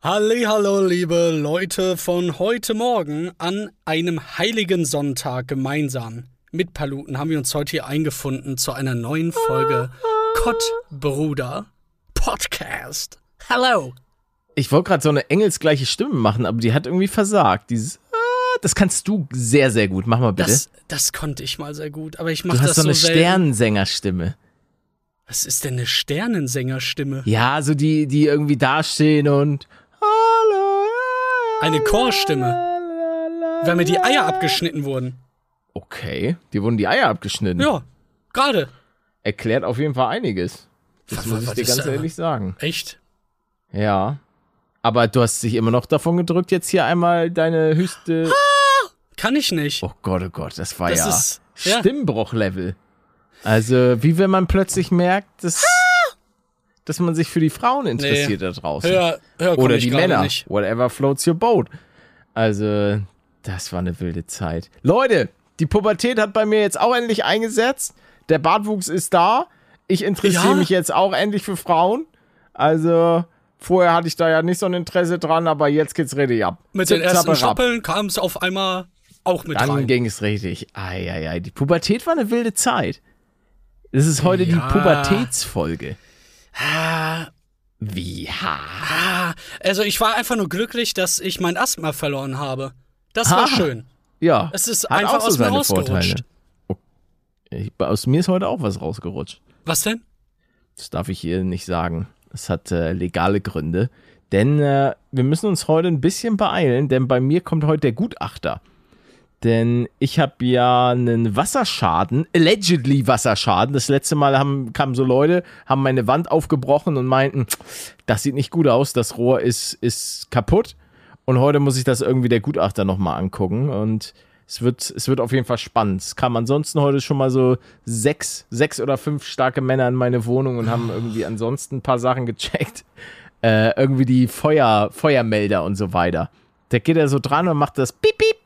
Hallo, liebe Leute von heute Morgen an einem heiligen Sonntag gemeinsam. Mit Paluten haben wir uns heute hier eingefunden zu einer neuen Folge Kottbruder Podcast. Hallo. Ich wollte gerade so eine engelsgleiche Stimme machen, aber die hat irgendwie versagt. Dieses, ah, das kannst du sehr, sehr gut. Mach mal bitte. Das, das konnte ich mal sehr gut, aber ich mach du hast das so eine selten. Sternensängerstimme. Was ist denn eine Sternensängerstimme? Ja, so die, die irgendwie dastehen und. Eine Chorstimme. Weil mir die Eier abgeschnitten wurden. Okay, dir wurden die Eier abgeschnitten. Ja, gerade. Erklärt auf jeden Fall einiges. Das Was- muss ich dir ganz ehrlich sagen. Echt? Ja. Aber du hast dich immer noch davon gedrückt, jetzt hier einmal deine höchste. Kann ich nicht. Oh Gott, oh Gott, das war Das ja ist- ja. Stimmbruchlevel. Also, wie wenn man plötzlich merkt, dass, dass man sich für die Frauen interessiert da draußen. Hör, komm Oder die Männer. Nicht. Whatever floats your boat. Also, das war eine wilde Zeit. Leute, die Pubertät hat bei mir jetzt auch endlich eingesetzt. Der Bartwuchs ist da. Ich interessiere Ja. mich jetzt auch endlich für Frauen. Also, vorher hatte ich da ja nicht so ein Interesse dran, aber jetzt geht's richtig ab. Mit Zip, den ersten. Schoppeln kam es auf einmal auch mit Dann rein. ging es richtig. Eieiei, die Pubertät war eine wilde Zeit. Das ist heute die Ja. Pubertätsfolge. Ah, Wie ha? ah, also ich war einfach nur glücklich, dass ich mein Asthma verloren habe. Das war Ah. schön. Ja. Es ist hat einfach so aus mir rausgerutscht. Ich, aus mir ist heute auch was rausgerutscht. Was denn? Das darf ich hier nicht sagen. Es hat äh, legale Gründe. Denn äh, wir müssen uns heute ein bisschen beeilen, denn bei mir kommt heute der Gutachter. Denn ich habe ja einen Wasserschaden, allegedly Wasserschaden. Das letzte Mal haben, kamen so Leute, haben meine Wand aufgebrochen und meinten, das sieht nicht gut aus, das Rohr ist, ist kaputt. Und heute muss ich das irgendwie der Gutachter nochmal angucken. Und es wird, es wird auf jeden Fall spannend. Es kamen ansonsten heute schon mal so sechs, sechs oder fünf starke Männer in meine Wohnung und haben irgendwie ansonsten ein paar Sachen gecheckt. Äh, irgendwie die Feuer, Feuermelder und so weiter. Da geht er so dran und macht das Piep, Piep.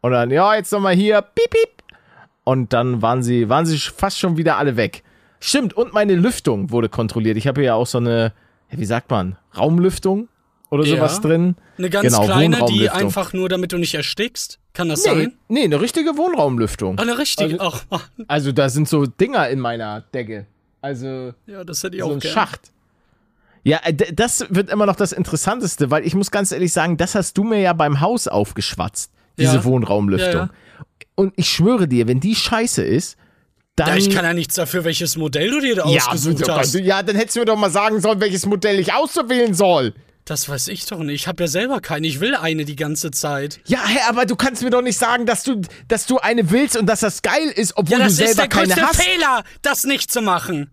Und dann, ja, jetzt nochmal hier, Piep, Piep. Und dann waren sie, waren sie fast schon wieder alle weg. Stimmt, und meine Lüftung wurde kontrolliert. Ich habe ja auch so eine, wie sagt man, Raumlüftung oder Ja. sowas drin. Eine ganz Genau, kleine, die einfach nur, damit du nicht erstickst? Kann das Nee, sein? nee, eine richtige Wohnraumlüftung. Ah, eine richtige. Also- Ach, Also da sind so Dinger in meiner Decke. Also ja, das hätte ich so auch ein gern. Schacht. Ja, äh, das wird immer noch das Interessanteste, weil ich muss ganz ehrlich sagen, das hast du mir ja beim Haus aufgeschwatzt, diese Ja. Wohnraumlüftung. Und ich schwöre dir, wenn die scheiße ist, dann. Ja, ich kann ja nichts dafür, welches Modell du dir da ja, ausgesucht hast. ja, dann hättest du mir doch mal sagen sollen, welches Modell ich auszuwählen soll. Das weiß ich doch nicht. Ich habe ja selber keine. Ich will eine die ganze Zeit. Ja, hä, aber du kannst mir doch nicht sagen, dass du, dass du eine willst und dass das geil ist, obwohl Ja, das du ist selber der größte keine hast. Fehler, das nicht zu machen.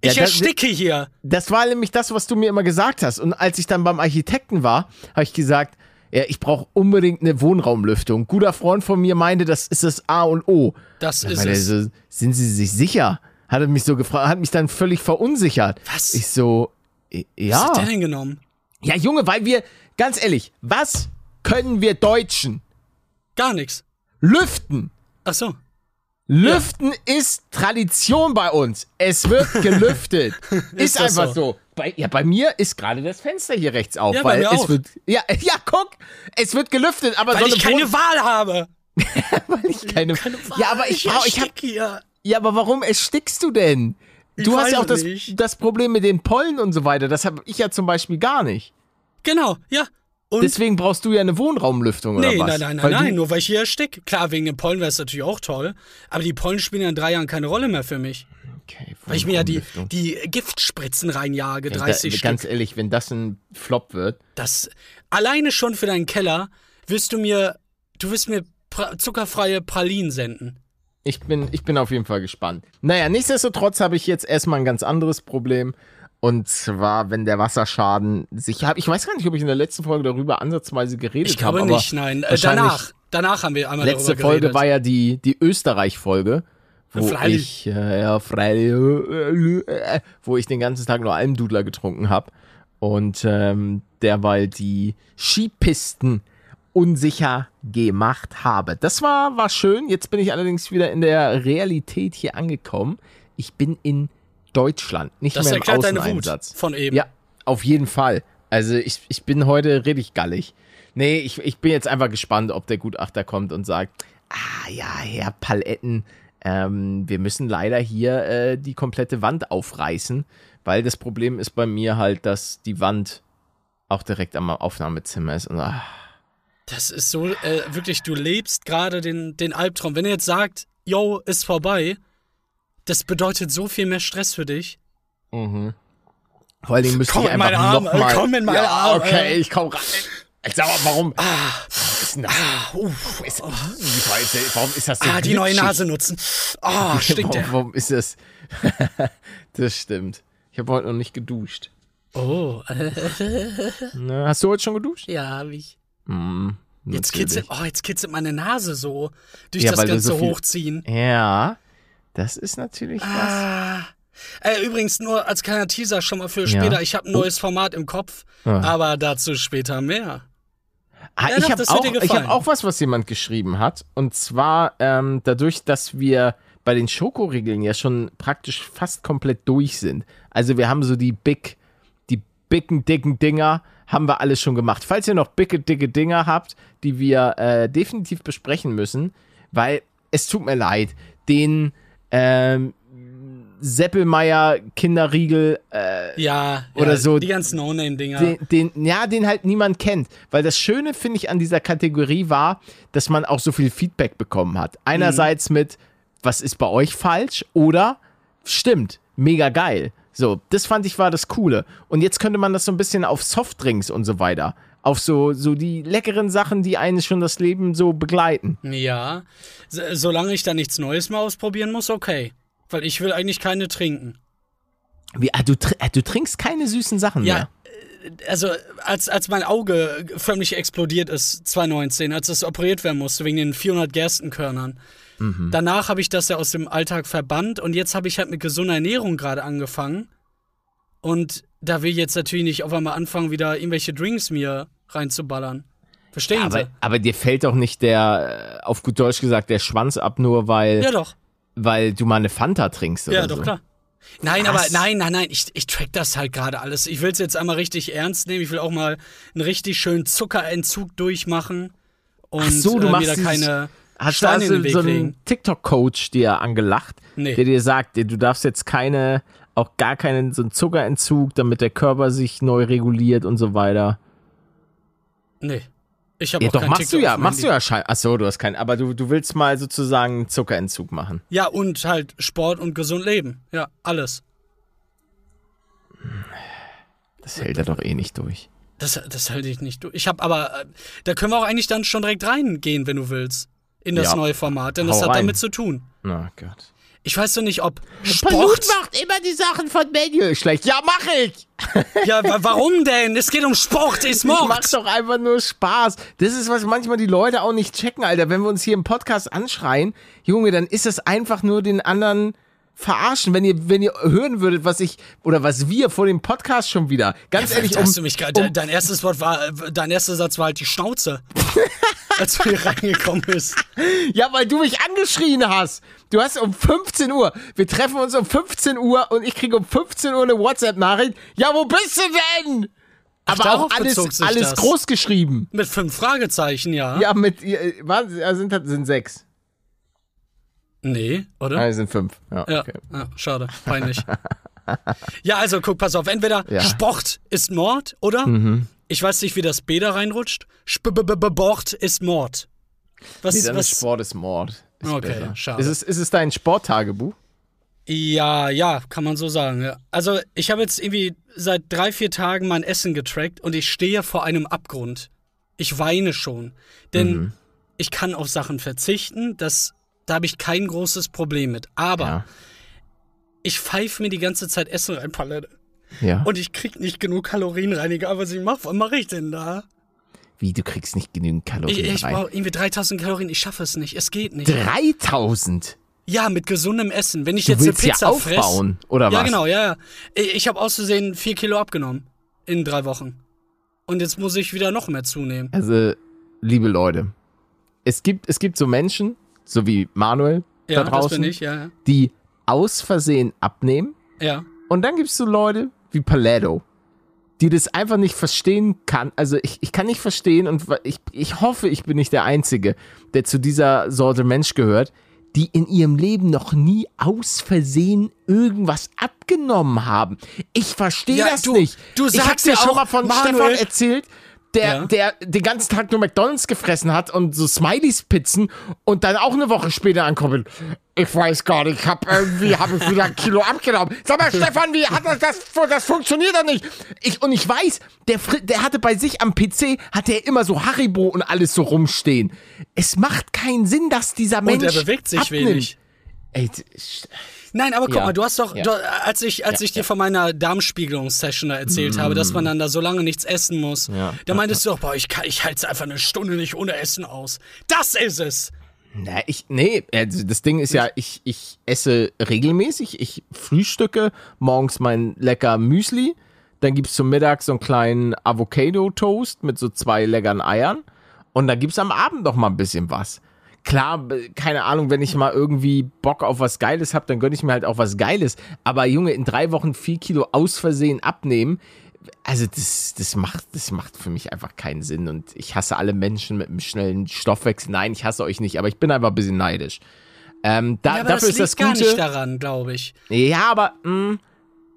Ich Ja, das- ersticke hier. Das war nämlich das, was du mir immer gesagt hast. Und als ich dann beim Architekten war, habe ich gesagt, ja, ich brauche unbedingt eine Wohnraumlüftung. Guter Freund von mir meinte, das ist das A und O. Das Da ist meinte er es. so, sind Sie sich sicher? Hat er mich so gefragt, hat mich dann völlig verunsichert. Was? Ich so, äh, Was ja. hat der denn genommen? Ja, Junge, weil wir, ganz ehrlich, was können wir Deutschen? Gar nichts. Lüften. Ach so. Lüften ist Tradition bei uns. Es wird gelüftet. ist das einfach so? so. Bei, ja, bei mir ist gerade das Fenster hier rechts auf, Ja, weil es auch. wird. Ja, ja, guck, es wird gelüftet, aber Weil so ich eine keine Wohn- Wahl habe. weil ich keine, Ja, aber ich brauche, ich hab, hier. ja, aber warum erstickst du denn? Ich Du hast ja auch das, nicht. das Problem mit den Pollen und so weiter. Das habe ich ja zum Beispiel gar nicht. Genau, ja. Und Deswegen brauchst du ja eine Wohnraumlüftung oder nee, was? nein, nein, nein, Weil nein, nur weil ich hier ersticke. Klar, wegen den Pollen wäre es natürlich auch toll. Aber die Pollen spielen ja in drei Jahren keine Rolle mehr für mich. Okay, Weil ich mir ja die, die Giftspritzen reinjage, Ja, 30 da, Stück. Ganz ehrlich, wenn das ein Flop wird, Das alleine schon für deinen Keller wirst du mir, du wirst mir pra zuckerfreie Pralinen senden. Ich bin, ich bin auf jeden Fall gespannt. Naja, nichtsdestotrotz habe ich jetzt erstmal ein ganz anderes Problem. Und zwar, wenn der Wasserschaden sich. Ich weiß gar nicht, ob ich in der letzten Folge darüber ansatzweise geredet habe. Ich glaube habe, nicht, nein. Äh, danach. Danach haben wir einmal Letzte darüber Folge geredet. war ja die, die Österreich-Folge, wo Freilich. ich, äh, ja, freilich, äh, äh, wo ich den ganzen Tag nur Almdudler getrunken habe und ähm, derweil die Skipisten unsicher gemacht habe. Das war, war schön. Jetzt bin ich allerdings wieder in der Realität hier angekommen. Ich bin in Deutschland, nicht das mehr im erklärt deine Wut Außeneinsatz. von eben. Ja, auf jeden Fall. Also ich, ich bin heute richtig gallig. Nee, ich, ich bin jetzt einfach gespannt, ob der Gutachter kommt und sagt, ah ja, Herr Paletten, ähm, wir müssen leider hier äh, die komplette Wand aufreißen, weil das Problem ist bei mir halt, dass die Wand auch direkt am Aufnahmezimmer ist. Und, ah, Das ist so, äh, wirklich, du lebst gerade den, den Albtraum. Wenn er jetzt sagt, yo, ist vorbei, das bedeutet so viel mehr Stress für dich. vor allen Dingen müsste Komm ich einfach Arme, noch mal, komm in meine ja, Arme. Okay, ich komm rein. Sag mal, warum? warum ist denn das? Warum ist, warum ist das so Ah, die neue glitschig? Nase nutzen. Ah, stinkt warum, warum ist das? das stimmt. Ich habe heute noch nicht geduscht. Oh, Na, hast du heute schon geduscht? ja, hab ich. Hm, Jetzt kitzelt, oh, jetzt kitzelt meine Nase so. Durch Ja, das ganze so viel- Hochziehen. Ja, das ist natürlich was. Ah. Äh, übrigens nur als kleiner Teaser schon mal für Ja. später. Ich habe ein neues Format im Kopf, Ah. aber dazu später mehr. Ah, Ja, ich habe auch, ich hab auch was, was jemand geschrieben hat. Und zwar ähm, dadurch, dass wir bei den Schokoriegeln ja schon praktisch fast komplett durch sind. Also wir haben so die big, die bicken, dicken Dinger haben wir alles schon gemacht. Falls ihr noch bicke, dicke Dinger habt, die wir äh, definitiv besprechen müssen, weil es tut mir leid, den ähm, Seppelmeier Kinderriegel äh, Ja, Oder ja, so- Die ganzen No-Name-Dinger. den, den, ja, den halt niemand kennt. Weil das Schöne, finde ich, an dieser Kategorie war, dass man auch so viel Feedback bekommen hat. Einerseits mit, was ist bei euch falsch? Oder, stimmt, mega geil. So, das fand ich war das Coole. Und jetzt könnte man das so ein bisschen auf Softdrinks und so weiter. Auf so, so die leckeren Sachen, die einen schon das Leben so begleiten. Ja, so, solange ich da nichts Neues mehr ausprobieren muss, okay. Weil ich will eigentlich keine trinken. Wie, ah, du, tr- ah, du trinkst keine süßen Sachen Ja, mehr. Also, als, als mein Auge förmlich explodiert ist, 2019, als es operiert werden musste, wegen den 400 Gerstenkörnern. Danach habe ich das ja aus dem Alltag verbannt und jetzt habe ich halt mit gesunder Ernährung gerade angefangen. Und da will ich jetzt natürlich nicht auf einmal anfangen, wieder irgendwelche Drinks mir reinzuballern. Verstehen Aber, Sie? aber dir fällt doch nicht der, äh, auf gut Deutsch gesagt, der Schwanz ab, nur weil, Ja, doch. Weil du mal eine Fanta trinkst oder Ja, so. doch, klar. Nein, Was? aber nein, nein, nein, ich, ich track das halt gerade alles. Ich will es jetzt einmal richtig ernst nehmen. Ich will auch mal einen richtig schönen Zuckerentzug durchmachen. Und Ach so, du äh, machst da keine Hast du Steine in also so einen. TikTok-Coach dir angelacht, Nee. der dir sagt, du darfst jetzt keine, auch gar keinen so einen Zuckerentzug, damit der Körper sich neu reguliert und so weiter. Nee. Ich habe Ja, doch, machst TikTok du ja, machst du ja schein. Ach so, du hast keinen, aber du, du willst mal sozusagen Zuckerentzug machen. Ja, und halt Sport und gesund leben. Ja, alles. Das hält er doch eh nicht durch. Das, das halte ich nicht durch. Ich habe aber, äh, da können wir auch eigentlich dann schon direkt reingehen, wenn du willst. In das Ja. neue Format, denn das Hau hat rein. damit zu tun. Na Gott. Ich weiß doch nicht, ob Palut Sport. macht immer die Sachen von Manuel schlecht. Ja, mach ich! Ja, wa- warum denn? Es geht um Sport, ist Mord. doch einfach nur Spaß. Das ist, was manchmal die Leute auch nicht checken, Alter. Wenn wir uns hier im Podcast anschreien, Junge, dann ist es einfach nur den anderen verarschen. Wenn ihr, wenn ihr hören würdet, was ich, oder was wir vor dem Podcast schon wieder, ganz ehrlich, um, hast du mich gerade, um dein erstes Wort war, dein erster Satz war halt die Schnauze. als du hier reingekommen bist. ja, weil du mich angeschrien hast. Du hast um 15 Uhr, wir treffen uns um 15 Uhr und ich kriege um 15 Uhr eine WhatsApp-Nachricht. Ja, wo bist du denn? Aber auch alles, alles das. groß geschrieben. Mit fünf Fragezeichen, ja. Ja, mit, äh, äh, sind, sind sechs. Nee, oder? Es sind fünf. Ja, Ja, okay. ja, schade, peinlich. ja, also guck, pass auf, entweder Ja. Mhm. Sport ist Mord, oder? Ich weiß nicht, wie das B da reinrutscht. Sport ist Mord. Was, Nee, dann was? ist Sport ist Mord. Ist Okay, besser. schade. Ist es, ist es dein Sporttagebuch? Ja, ja, kann man so sagen. Ja. Also ich habe jetzt irgendwie seit drei, vier Tagen mein Essen getrackt und ich stehe vor einem Abgrund. Ich weine schon. Denn Mhm. ich kann auf Sachen verzichten, das, da habe ich kein großes Problem mit. Aber Ja. ich pfeife mir die ganze Zeit Essen rein, Palette. Ja. Und ich krieg nicht genug Kalorien rein, egal was ich mache. Was mache ich denn da? Wie, du kriegst nicht genügend Kalorien Ich, ich rein? brauche irgendwie 3000 Kalorien. Ich schaffe es nicht. Es geht nicht. 3000? Ja, mit gesundem Essen. Wenn ich Du jetzt eine willst ja Pizza aufbauen, fress, oder ja, was? genau, ja, ja. Ich, ich habe auszusehen vier Kilo abgenommen in drei Wochen. Und jetzt muss ich wieder noch mehr zunehmen. Also, liebe Leute, es gibt, es gibt so Menschen, so wie Manuel Ja, da draußen, ich, ja, ja. die aus Versehen abnehmen. Ja. Und dann gibt es so Leute wie Paletto, die das einfach nicht verstehen kann. Also ich, ich kann nicht verstehen und ich, ich hoffe, ich bin nicht der Einzige, der zu dieser Sorte Mensch gehört, die in ihrem Leben noch nie aus Versehen irgendwas abgenommen haben. Ich verstehe Ja, das du- nicht. du ich sagst hab's dir ja schon auch, mal von Manuel- Stefan erzählt, der, Ja. der den ganzen Tag nur McDonalds gefressen hat und so Smileys-Pizzen und dann auch eine Woche später ankommt. Ich weiß gar nicht, ich hab irgendwie hab ich wieder ein Kilo abgenommen. Sag mal, Stefan, wie hat das, das, das funktioniert doch nicht. Ich, und ich weiß, der, der hatte bei sich am PC, hatte er immer so Haribo und alles so rumstehen. Es macht keinen Sinn, dass dieser Mensch Und er bewegt sich abnimmt. wenig. Ey, Nein, aber guck Ja. mal, du hast doch, Ja. du, als ich, als Ja, ich dir von meiner Darmspiegelungssession da erzählt habe, dass man dann da so lange nichts essen muss, Ja, da meintest du doch, boah, ich, kann- ich halte es einfach eine Stunde nicht ohne Essen aus. Das ist es! Na, ich, nee, also das Ding ist ja, ich, ich esse regelmäßig. Ich frühstücke morgens mein lecker Müsli. Dann gibt's zum Mittag so einen kleinen Avocado-Toast mit so zwei leckeren Eiern. Und dann gibt's am Abend noch mal ein bisschen was. Klar, b- keine Ahnung, wenn ich mal irgendwie Bock auf was Geiles habe, dann gönne ich mir halt auch was Geiles. Aber Junge, in drei Wochen vier Kilo aus Versehen abnehmen, also das, das, macht, das macht für mich einfach keinen Sinn. Und ich hasse alle Menschen mit einem schnellen Stoffwechsel. Nein, ich hasse euch nicht, aber ich bin einfach ein bisschen neidisch. Ähm, da, Ja, aber dafür das ist das liegt gar Gute. nicht daran, glaube ich. Ja, aber mh,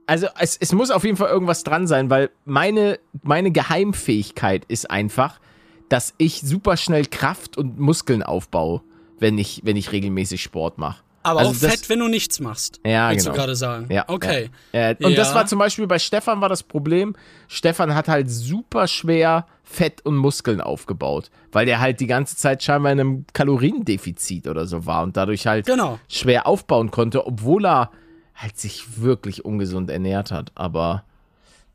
also es, es muss auf jeden Fall irgendwas dran sein, weil meine, meine Geheimfähigkeit ist einfach, dass ich super schnell Kraft und Muskeln aufbaue, wenn ich, wenn ich regelmäßig Sport mache. Aber Also auch das- fett, wenn du nichts machst. Ja, willst genau. du gerade sagen. Ja. Okay. Ja. Äh, und das Ja. war zum Beispiel bei Stefan war das Problem. Stefan hat halt super schwer Fett und Muskeln aufgebaut, weil der halt die ganze Zeit scheinbar in einem Kaloriendefizit oder so war und dadurch halt Genau. schwer aufbauen konnte, obwohl er halt sich wirklich ungesund ernährt hat. Aber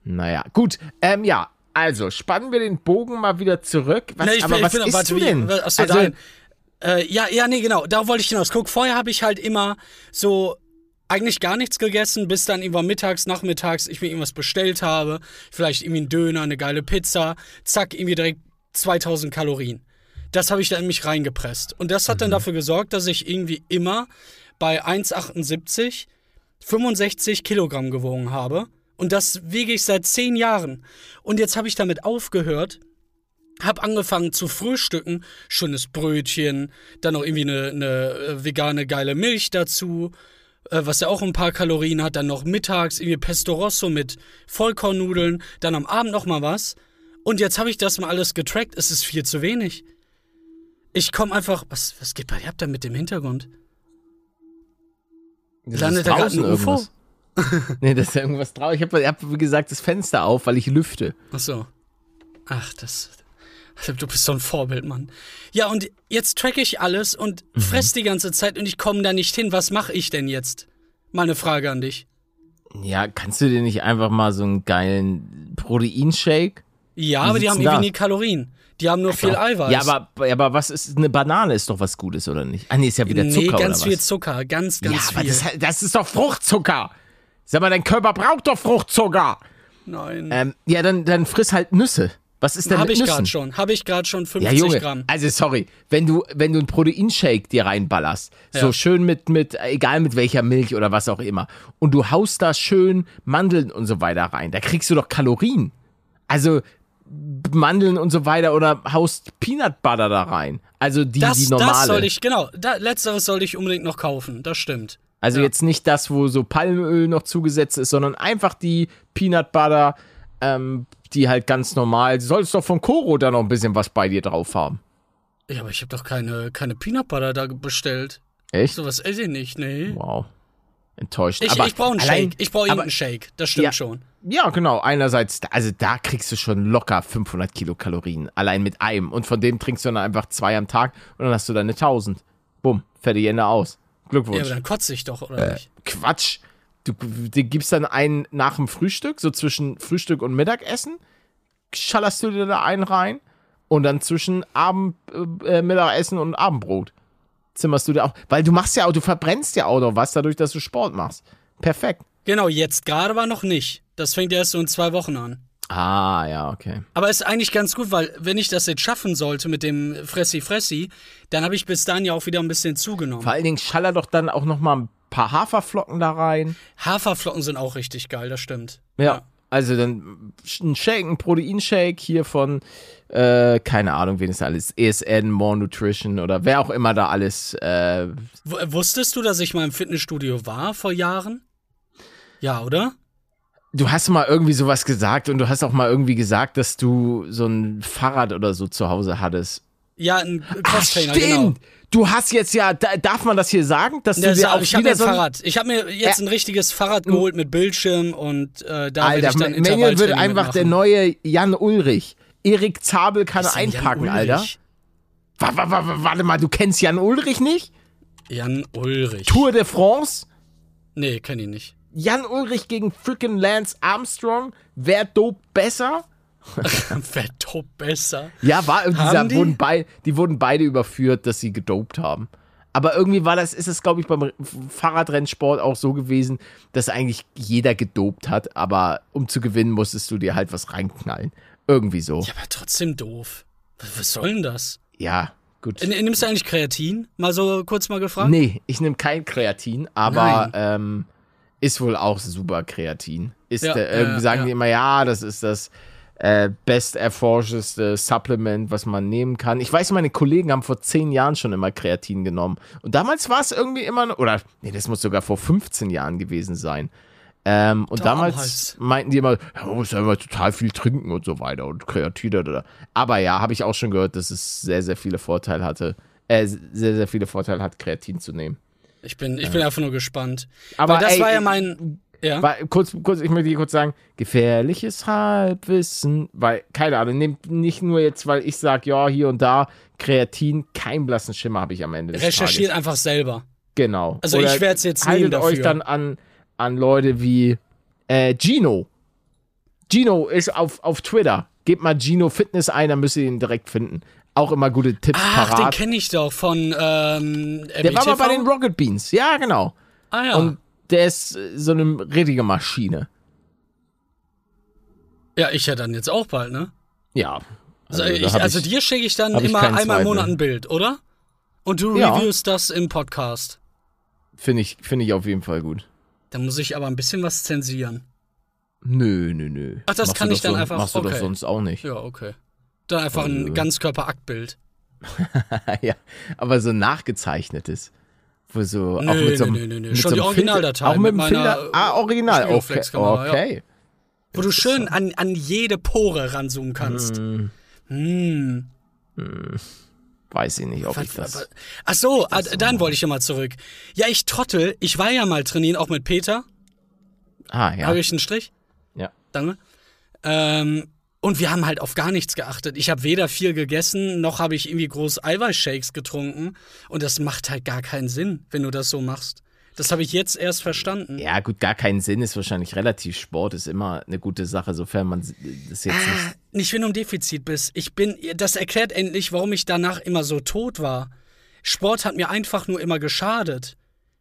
naja, gut. Ähm, ja, also spannen wir den Bogen mal wieder zurück. Was, Nee, ich aber bin, was bin, isst warte, du wie- denn? Achso, also, dein. Äh, ja, ja, nee, genau. Darauf wollte ich hinaus. Guck, vorher habe ich halt immer so eigentlich gar nichts gegessen, bis dann irgendwann mittags, nachmittags ich mir irgendwas bestellt habe. Vielleicht irgendwie ein Döner, eine geile Pizza. Zack, irgendwie direkt 2000 Kalorien. Das habe ich dann in mich reingepresst. Und das hat Mhm. dann dafür gesorgt, dass ich irgendwie immer bei 1,78 65 Kilogramm gewogen habe. Und das wiege ich seit 10 Jahren. Und jetzt habe ich damit aufgehört, hab angefangen zu frühstücken, schönes Brötchen, dann noch irgendwie eine, eine äh, vegane geile Milch dazu, äh, was ja auch ein paar Kalorien hat, dann noch mittags irgendwie Pesto Rosso mit Vollkornnudeln, dann am Abend noch mal was. Und jetzt habe ich das mal alles getrackt, es ist viel zu wenig. Ich komme einfach, was, was geht bei dir ab da mit dem Hintergrund? das landet da draußen ein UFO? irgendwas. nee, das ist irgendwas drauf. Ich habe, hab, wie gesagt, das Fenster auf, weil ich lüfte. Ach so. Ach, das. Du bist so ein Vorbild, Mann. Ja, und jetzt track ich alles und Mhm. fress die ganze Zeit und ich komme da nicht hin. Was mache ich denn jetzt? Mal eine Frage an dich. Ja, kannst du dir nicht einfach mal so einen geilen Proteinshake? Ja, aber die haben irgendwie nie Kalorien. Die haben nur viel Eiweiß. Ja, aber, ja, aber was ist, eine Banane ist doch was Gutes, oder nicht? Ah, nee, ist ja wieder nee, Zucker, ganz oder viel was? Zucker, ganz, ganz ja, aber viel. das, das ist doch Fruchtzucker. Sag mal, dein Körper braucht doch Fruchtzucker. Nein. Ähm, ja, dann, dann friss halt Nüsse. Was ist denn Habe ich gerade schon. Habe ich gerade schon 50 Ja, Junge, Gramm. also sorry, wenn du, wenn du einen Proteinshake dir reinballerst, so Ja. schön mit, mit, egal mit welcher Milch oder was auch immer, und du haust da schön Mandeln und so weiter rein, da kriegst du doch Kalorien. Also Mandeln und so weiter oder haust Peanut Butter da rein. Also die, Das, die normale. das soll ich, genau. Da, letzteres sollte ich unbedingt noch kaufen. Das stimmt. Also Ja. jetzt nicht das, wo so Palmöl noch zugesetzt ist, sondern einfach die Peanut Butter, ähm, die halt ganz normal. Du solltest doch von Koro da noch ein bisschen was bei dir drauf haben. Ja, aber ich habe doch keine, keine Peanut Butter da bestellt. Echt? Sowas esse ich nicht, nee. Wow. Enttäuscht. Ich, aber ich brauche einen allein- Shake. Ich brauche irgendeinen Shake. Das stimmt Ja. schon. Ja, genau. Einerseits, also da kriegst du schon locker 500 Kilokalorien. Allein mit einem. Und von dem trinkst du dann einfach zwei am Tag und dann hast du deine 1000. Bumm, fertig Ende aus. Ja, Glückwunsch. aber dann kotze ich doch, oder nicht? Quatsch. Du, du gibst dann einen nach dem Frühstück, so zwischen Frühstück und Mittagessen, schallerst du dir da einen rein und dann zwischen Abend, äh, Mittagessen und Abendbrot zimmerst du dir auch, weil du machst ja auch, du verbrennst ja auch noch was dadurch, dass du Sport machst. Perfekt. Genau, jetzt gerade war noch nicht. Das fängt erst so in zwei Wochen an. Ah, ja, okay. Aber ist eigentlich ganz gut, weil wenn ich das jetzt schaffen sollte mit dem Fressi Fressi, dann habe ich bis dahin ja auch wieder ein bisschen zugenommen. Vor allen Dingen schaller doch dann auch noch mal ein paar Haferflocken da rein. Haferflocken sind auch richtig geil, das stimmt. Ja. Also dann ein Shake, ein Proteinshake hier von, äh, keine Ahnung, wen ist alles, ESN, More Nutrition oder wer auch immer da alles. Äh, wusstest du, dass ich mal im Fitnessstudio war vor Jahren? Ja, oder? Du hast mal irgendwie sowas gesagt und du hast auch mal irgendwie gesagt, dass du so ein Fahrrad oder so zu Hause hattest. Ja, ein Ach, Crosstrainer, stimmt. genau. Du hast jetzt ja, da, darf man das hier sagen, dass du Ja, dir auch ich mir wieder ein so ein, Fahrrad. Ich habe mir jetzt ein richtiges Fahrrad geholt mit Bildschirm und äh, da Alter, ich dann Manuel wird einfach der neue Jan Ulrich. Erik Zabel kann einpacken, Alter. Warte mal, du kennst Jan Ulrich nicht? Jan Ulrich. Tour de France? Nee, kenn ich nicht. Jan Ulrich gegen frickin' Lance Armstrong? Wer dope besser? Wer dope besser? Ja, war dieser, die? Wurden bei, die wurden beide überführt, dass sie gedopt haben. Aber irgendwie war das, ist es, glaube ich, beim Fahrradrennsport auch so gewesen, dass eigentlich jeder gedopt hat, aber um zu gewinnen, musstest du dir halt was reinknallen. Irgendwie so. Ja, aber trotzdem doof. Was, soll denn das? Ja, gut. N nimmst du eigentlich Kreatin? Mal so kurz mal gefragt? Nee, ich nehme kein Kreatin, aber ähm, ist wohl auch super Kreatin. Ist Ja, der, irgendwie ja, sagen ja. die immer, ja, das ist das äh, best erforscheste Supplement, was man nehmen kann. Ich weiß, meine Kollegen haben vor zehn Jahren schon immer Kreatin genommen. Und damals war es irgendwie immer, oder nee, das muss sogar vor 15 Jahren gewesen sein. Ähm, und damals Damals. meinten die immer, ja, man muss ja immer total viel trinken und so weiter und Kreatin. Oder. Aber ja, habe ich auch schon gehört, dass es sehr, sehr viele Vorteile hatte, äh, sehr, sehr viele Vorteile hat, Kreatin zu nehmen. Ich bin, ich bin einfach nur gespannt. Aber Weil das ey, war ja ey, mein. Ja. War, kurz, kurz, ich möchte hier kurz sagen, gefährliches Halbwissen, weil, keine Ahnung, nehmt nicht nur jetzt, weil ich sage, ja, hier und da, Kreatin, kein blassen Schimmer habe ich am Ende des Recherchiert Tages. einfach selber. Genau. Also ich werd's jetzt haltet nehmen euch dafür. dann an, an Leute wie äh, Gino. Gino ist auf, auf Twitter. Gebt mal Gino Fitness ein, dann müsst ihr ihn direkt finden. Auch immer gute Tipps Ach, den parat. kenne ich doch von ähm, Der war mal bei den Rocket Beans. Ja, genau. Ah ja. Und der ist äh, so eine richtige Maschine. ja, ich ja dann jetzt auch bald, ne? Ja. Also, da ich, also ich- dir schicke ich dann ich immer keinen einmal im. Monat ein Bild, oder? Und du Ja. reviewst das im Podcast. Finde ich, finde ich auf jeden Fall gut. Da muss ich aber ein bisschen was zensieren. Nö, nö, nö. Ach, das Machst kann du ich dann son- einfach- Machst du doch okay. sonst auch nicht. Ja, okay. Dann einfach ein Also- Ganzkörperaktbild. ja, aber so nachgezeichnetes. Wo so, Nö, auch mit so einem, nö, nö, nö. mit Schon so die Originaldatei auch mit, mit Filter. Ah, original. Okay. Ja. okay. Wo du schön an, an jede Pore ranzoomen kannst. Hm, Hm. weiß ich nicht, ob ich Was- das. was- Ach so, ah, dann wollte ich ja mal zurück. Ja, ich Trottel, ich war ja mal trainieren, auch mit Peter. Ah, ja. Habe ich einen Strich? ja. Danke. Ähm, und wir haben halt auf gar nichts geachtet. Ich habe weder viel gegessen, noch habe ich irgendwie groß Eiweißshakes getrunken. Und das macht halt gar keinen Sinn, wenn du das so machst. Das habe ich jetzt erst verstanden. Ja, gut, gar keinen Sinn ist wahrscheinlich relativ Sport, ist immer eine gute Sache, sofern man das jetzt nicht. Ah, nicht, wenn du im Defizit bist. Ich bin, das erklärt endlich, warum ich danach immer so tot war. Sport hat mir einfach nur immer geschadet.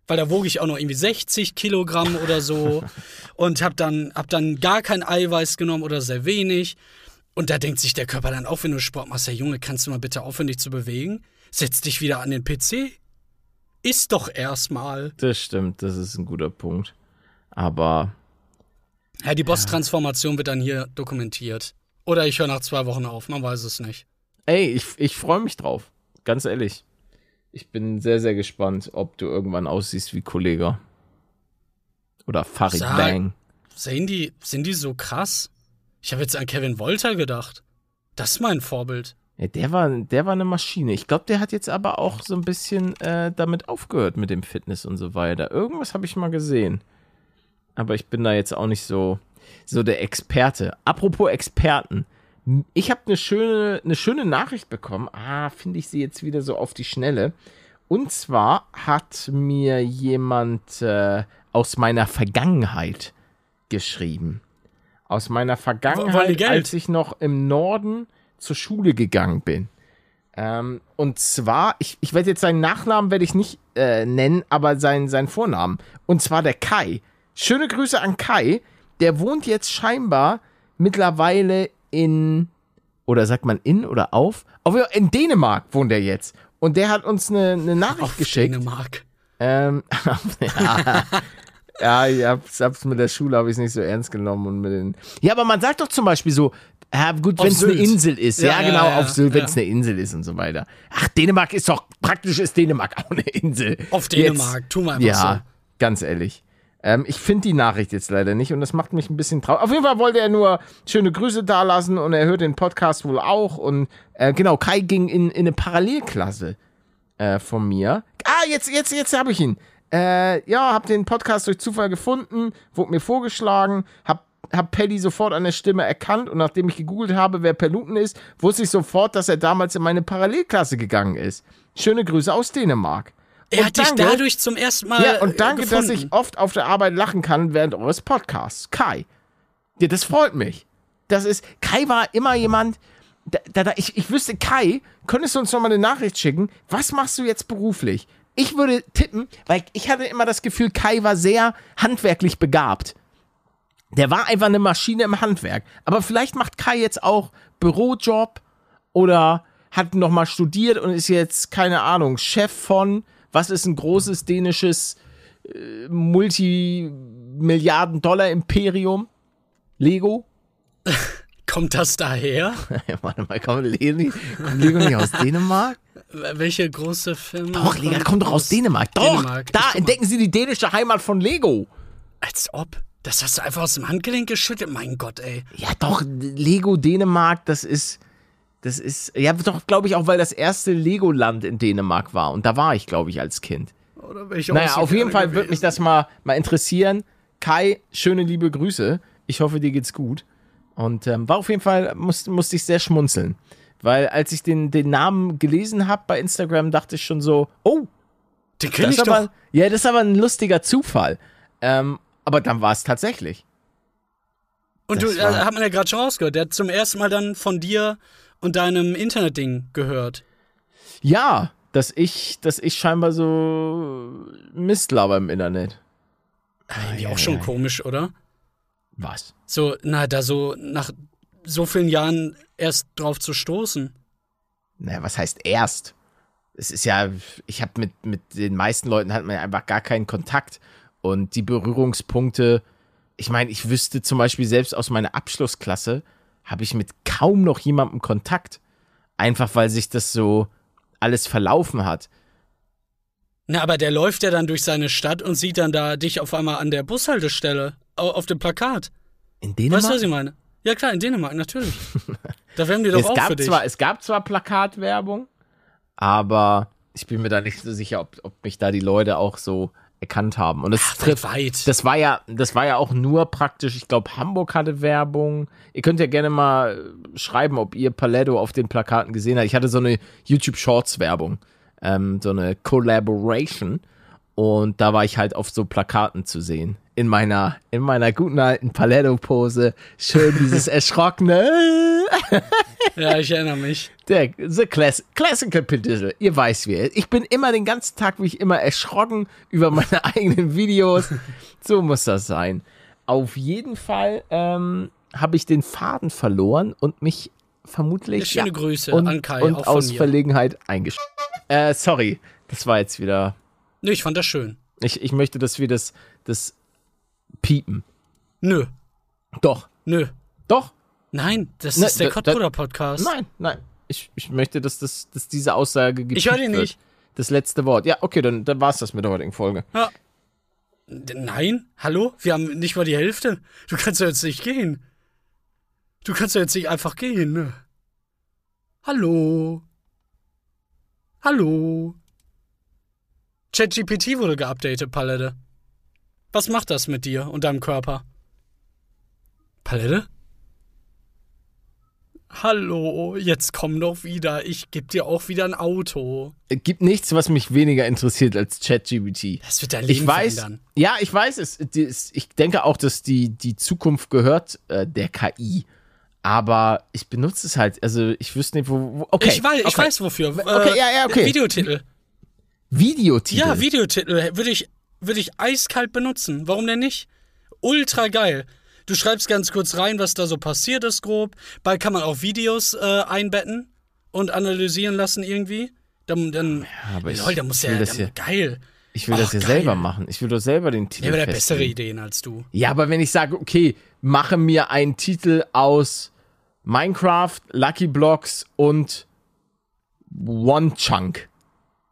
Weil da wog ich auch noch irgendwie 60 Kilogramm oder so und hab dann, hab dann gar kein Eiweiß genommen oder sehr wenig. Und da denkt sich der Körper dann auch, wenn du Sport machst, ja Junge, kannst du mal bitte aufhören, dich zu bewegen? Setz dich wieder an den PC. Iss doch erstmal. Das stimmt, das ist ein guter Punkt. Aber Ja, die Boss-Transformation wird dann hier dokumentiert. Oder ich höre nach zwei Wochen auf, man weiß es nicht. ey, ich, ich freue mich drauf. Ganz ehrlich. Ich bin sehr, sehr gespannt, ob du irgendwann aussiehst wie Kollege. Oder Farid Sag- Bang. Sehen die, sind die so krass? Ich habe jetzt an Kevin Wolter gedacht. Das ist mein Vorbild. Ja, der war, der war eine Maschine. Ich glaube, der hat jetzt aber auch so ein bisschen äh, damit aufgehört mit dem Fitness und so weiter. Irgendwas habe ich mal gesehen. Aber ich bin da jetzt auch nicht so, so der Experte. Apropos Experten. Ich habe eine schöne, eine schöne Nachricht bekommen. Ah, finde ich sie jetzt wieder so auf die Schnelle. und zwar hat mir jemand äh, aus meiner Vergangenheit geschrieben. Aus meiner Vergangenheit, als ich noch im Norden zur Schule gegangen bin. Ähm, und zwar, ich, ich werde jetzt seinen Nachnamen werde ich nicht äh, nennen, aber seinen, seinen Vornamen. Und zwar der Kai. Schöne Grüße an Kai. Der wohnt jetzt scheinbar mittlerweile in, oder sagt man in oder auf? Auf in Dänemark wohnt er jetzt. Und der hat uns eine, eine Nachricht Auf geschickt. Dänemark. Ähm, ja, ja, ich hab's, hab's mit der Schule habe ich nicht so ernst genommen und mit den. Ja, aber man sagt doch zum Beispiel so, ja, gut, wenn es eine. Insel ist, ja, Ja, genau, ja, auf Sylt, wenn es eine Insel ist und so weiter. Ach, Dänemark ist doch praktisch ist Dänemark auch eine Insel. Auf Dänemark, tun wir einfach ja, so. ganz ehrlich. Ähm, ich finde die Nachricht jetzt leider nicht und das macht mich ein bisschen traurig. Auf jeden Fall wollte er nur schöne Grüße dalassen und er hört den Podcast wohl auch. Und äh, genau, Kai ging in, in eine Parallelklasse äh, von mir. Ah, jetzt, jetzt, jetzt habe ich ihn. Äh, ja, hab den Podcast durch Zufall gefunden, wurde mir vorgeschlagen, hab, hab Paddy sofort an der Stimme erkannt und nachdem ich gegoogelt habe, wer Peluten ist, wusste ich sofort, dass er damals in meine Parallelklasse gegangen ist. Schöne Grüße aus Dänemark. Er Und hat dich danke- dadurch zum ersten Mal ja, und danke, äh, dass gefunden. ich oft auf der Arbeit lachen kann während eures Podcasts. Kai. Ja, das freut mich. Das ist, Kai war immer jemand, da, da, da, ich, ich wüsste, Kai, könntest du uns noch mal eine Nachricht schicken? Was machst du jetzt beruflich? Ich würde tippen, weil ich hatte immer das Gefühl, Kai war sehr handwerklich begabt. Der war einfach eine Maschine im Handwerk. Aber vielleicht macht Kai jetzt auch Bürojob oder hat noch mal studiert und ist jetzt, keine Ahnung, Chef von, was ist ein großes dänisches äh, Multimilliarden-Dollar-Imperium? Lego? Kommt das daher? Warte mal, kommt Lego, kommt Lego nicht aus Dänemark? Welche große Firma? Doch, Lego kommt doch aus Dänemark. Doch, Dänemark. Da entdecken sie die dänische Heimat von Lego. Als ob. Das hast du einfach aus dem Handgelenk geschüttet. Mein Gott, ey. Ja, doch, Lego Dänemark, das ist. Das ist. Ja, doch, glaube ich, auch, weil das erste Legoland in Dänemark war. Und da war ich, glaube ich, als Kind. Oder welche Naja, Ausdruck auf jeden Fall würde mich das mal, mal interessieren. Kai, schöne liebe Grüße. Ich hoffe, dir geht's gut. Und ähm, war auf jeden Fall, musste, musste ich sehr schmunzeln. Weil als ich den, den Namen gelesen habe bei Instagram, dachte ich schon so, oh, Den kenn das ich ist aber, doch. ja, das ist aber ein lustiger Zufall. Ähm, aber dann war es tatsächlich. Und du, das äh, war- hat man ja gerade schon rausgehört. Der hat zum ersten Mal dann von dir und deinem Internetding gehört. Ja, dass ich, dass ich scheinbar so Mist laber im Internet. Irgendwie ja, auch schon komisch, oder? Was? So, na, da so nach so vielen Jahren erst drauf zu stoßen. Naja, was heißt erst? Es ist ja, ich habe mit, mit den meisten Leuten hat man ja einfach gar keinen Kontakt. Und die Berührungspunkte, ich meine, ich wüsste zum Beispiel selbst aus meiner Abschlussklasse, habe ich mit kaum noch jemandem Kontakt. Einfach weil sich das so alles verlaufen hat. Na, aber der läuft ja dann durch seine Stadt und sieht dann da dich auf einmal an der Bushaltestelle au- auf dem Plakat. In Weißt Dänemark? du, was ich meine? Ja klar, in Dänemark, natürlich. da werden die doch es, auch für gab dich. zwar, es gab zwar Plakatwerbung, aber ich bin mir da nicht so sicher, ob, ob mich da die Leute auch so erkannt haben. Und es Ach, trifft, weit. Das war ja, das war ja auch nur praktisch, ich glaube, Hamburg hatte Werbung. Ihr könnt ja gerne mal äh, schreiben, ob ihr Paletto auf den Plakaten gesehen habt. Ich hatte so eine YouTube Shorts Werbung, ähm, so eine Collaboration. Und da war ich halt auf so Plakaten zu sehen. In meiner, in meiner guten alten Paletto-Pose. Schön dieses erschrockene. ja, ich erinnere mich. Der the class, Classical Pedissel. Ihr weißt wie. Ich bin immer den ganzen Tag, wie ich immer erschrocken über meine eigenen Videos. So muss das sein. Auf jeden Fall ähm, habe ich den Faden verloren und mich vermutlich Ja, schöne Grüße und, an Kai, und aus. Verlegenheit eingeschrieben. Äh, sorry, das war jetzt wieder. Nö, ich fand das schön. Ich, ich möchte, dass wir das, das piepen. Nö, Doch, nö. doch. Nein, das Ne, ist der Kottbruder-Podcast. Nein, nein. Ich, ich möchte, dass, das, dass diese Aussage gepiept Ich höre die wird. nicht. Das letzte Wort. Ja, okay, dann, dann war es das mit der heutigen Folge. Ja. Nein? Hallo? Wir haben nicht mal die Hälfte. Du kannst ja jetzt nicht gehen. Du kannst ja jetzt nicht einfach gehen. Ne? Hallo? Hallo? ChatGPT wurde geupdatet, Palette. Was macht das mit dir und deinem Körper? Palette? Hallo, jetzt komm doch wieder. Ich geb dir auch wieder ein Auto. Es gibt nichts, was mich weniger interessiert als ChatGPT. Das wird dein Leben Ich weiß, verändern. ja, ich weiß es. Ich denke auch, dass die, die Zukunft gehört äh, der KI. Aber ich benutze es halt. Also ich wüsste nicht, wo. wo okay. ich weiß, ich okay. weiß wofür. Äh, Okay, ja, ja, okay. Videotitel. Videotitel. Ja, Videotitel würde ich, würde ich eiskalt benutzen. Warum denn nicht? Ultra geil. Du schreibst ganz kurz rein, was da so passiert ist, grob. Bald kann man auch Videos äh, einbetten und analysieren lassen irgendwie. Dann, dann aber ich- Lol, da muss ich will ja, das dann, ja- geil. ich will Ach, das ja geil. selber machen. Ich will doch selber den Titel Der hat bessere festlegen. Ideen als du. Ja, aber wenn ich sage, okay, mache mir einen Titel aus Minecraft, Lucky Blocks und One Chunk.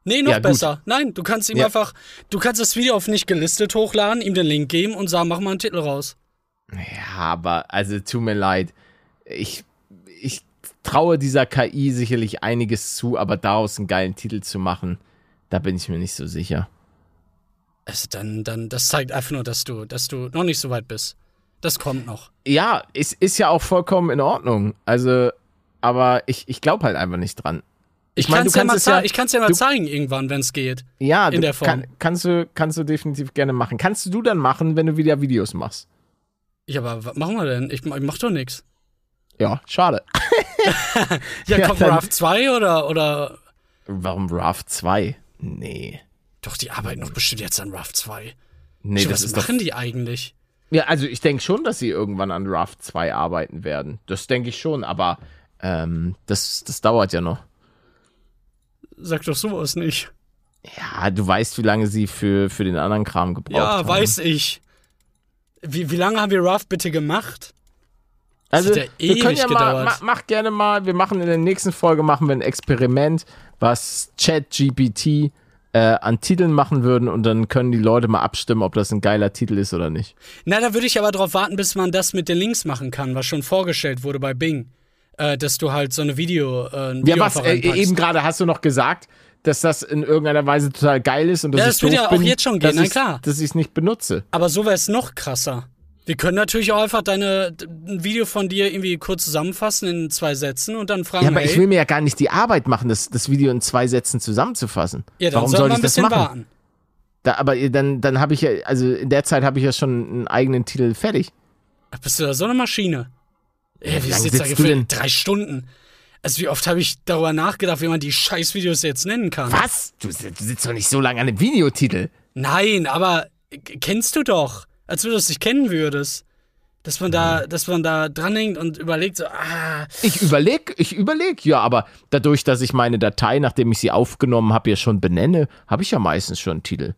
Nee, noch Ja, besser. Nein, du kannst ihm Ja. einfach, du kannst das Video auf nicht gelistet hochladen, ihm den Link geben und sagen, mach mal einen Titel raus. Ja, aber also tut mir leid. Ich, ich traue dieser KI sicherlich einiges zu, aber daraus einen geilen Titel zu machen, da bin ich mir nicht so sicher. Also dann, dann, das zeigt einfach nur, dass du, dass du noch nicht so weit bist. Das kommt noch. Ja, es ist ja auch vollkommen in Ordnung. Also, aber ich, ich glaube halt einfach nicht dran. Ich, mein, kann's du ja es ja- ich kann's ja mal du- zeigen irgendwann, wenn es geht. Ja, In du, der Form. Kann, kannst, du, kannst du definitiv gerne machen. Kannst du dann machen, wenn du wieder Videos machst? Ja, aber was machen wir denn? Ich, ich mach doch nichts. Ja, schade. Ja, Ja, kommt dann- Raft 2 oder, oder. Warum Raft 2? Nee. Doch, die arbeiten doch bestimmt jetzt an Raft 2. Nee, was das ist doch. machen die eigentlich? Ja, also ich denke schon, dass sie irgendwann an Raft 2 arbeiten werden. Das denke ich schon, aber ähm, das, das dauert ja noch. Sag doch sowas nicht. Ja, du weißt, wie lange sie für, für den anderen Kram gebraucht Ja, haben. weiß ich. Wie, wie lange haben wir Raft bitte gemacht? Also, ja wir können ja mal, gedauert. ma, mach gerne mal, wir machen in der nächsten Folge machen wir ein Experiment, was ChatGPT äh, an Titeln machen würden und dann können die Leute mal abstimmen, ob das ein geiler Titel ist oder nicht. Na, da würde ich aber drauf warten, bis man das mit den Links machen kann, was schon vorgestellt wurde bei Bing. Äh, dass du halt so eine Video, äh, ein Ja, Video was, einfach äh, eben gerade hast du noch gesagt, dass das in irgendeiner Weise total geil ist und dass Ja, ich das doof ja auch bin, jetzt schon gehen, na klar. Dass ich es nicht benutze. Aber so wäre es noch krasser. Wir können natürlich auch einfach deine, ein Video von dir irgendwie kurz zusammenfassen in zwei Sätzen und dann fragen, Ja, aber hey, ich will mir ja gar nicht die Arbeit machen, das, das Video in zwei Sätzen zusammenzufassen. ja, dann Warum soll ich ein das bisschen machen? warten. Da, aber dann, dann habe ich ja, also in der Zeit habe ich ja schon einen eigenen Titel fertig. Bist du da so eine Maschine? Ey, wie sitzt da gefühlt? denn? Drei Stunden. Also wie oft habe ich darüber nachgedacht, wie man die Scheißvideos jetzt nennen kann? Was? Du, du sitzt doch nicht so lange an einem Videotitel. Nein, aber kennst du doch, als wenn du es nicht kennen würdest. Dass man da, dass man da dranhängt und überlegt, so, ah, Ich überleg, ich überleg, ja, aber dadurch, dass ich meine Datei, nachdem ich sie aufgenommen habe, ja schon benenne, habe ich ja meistens schon einen Titel.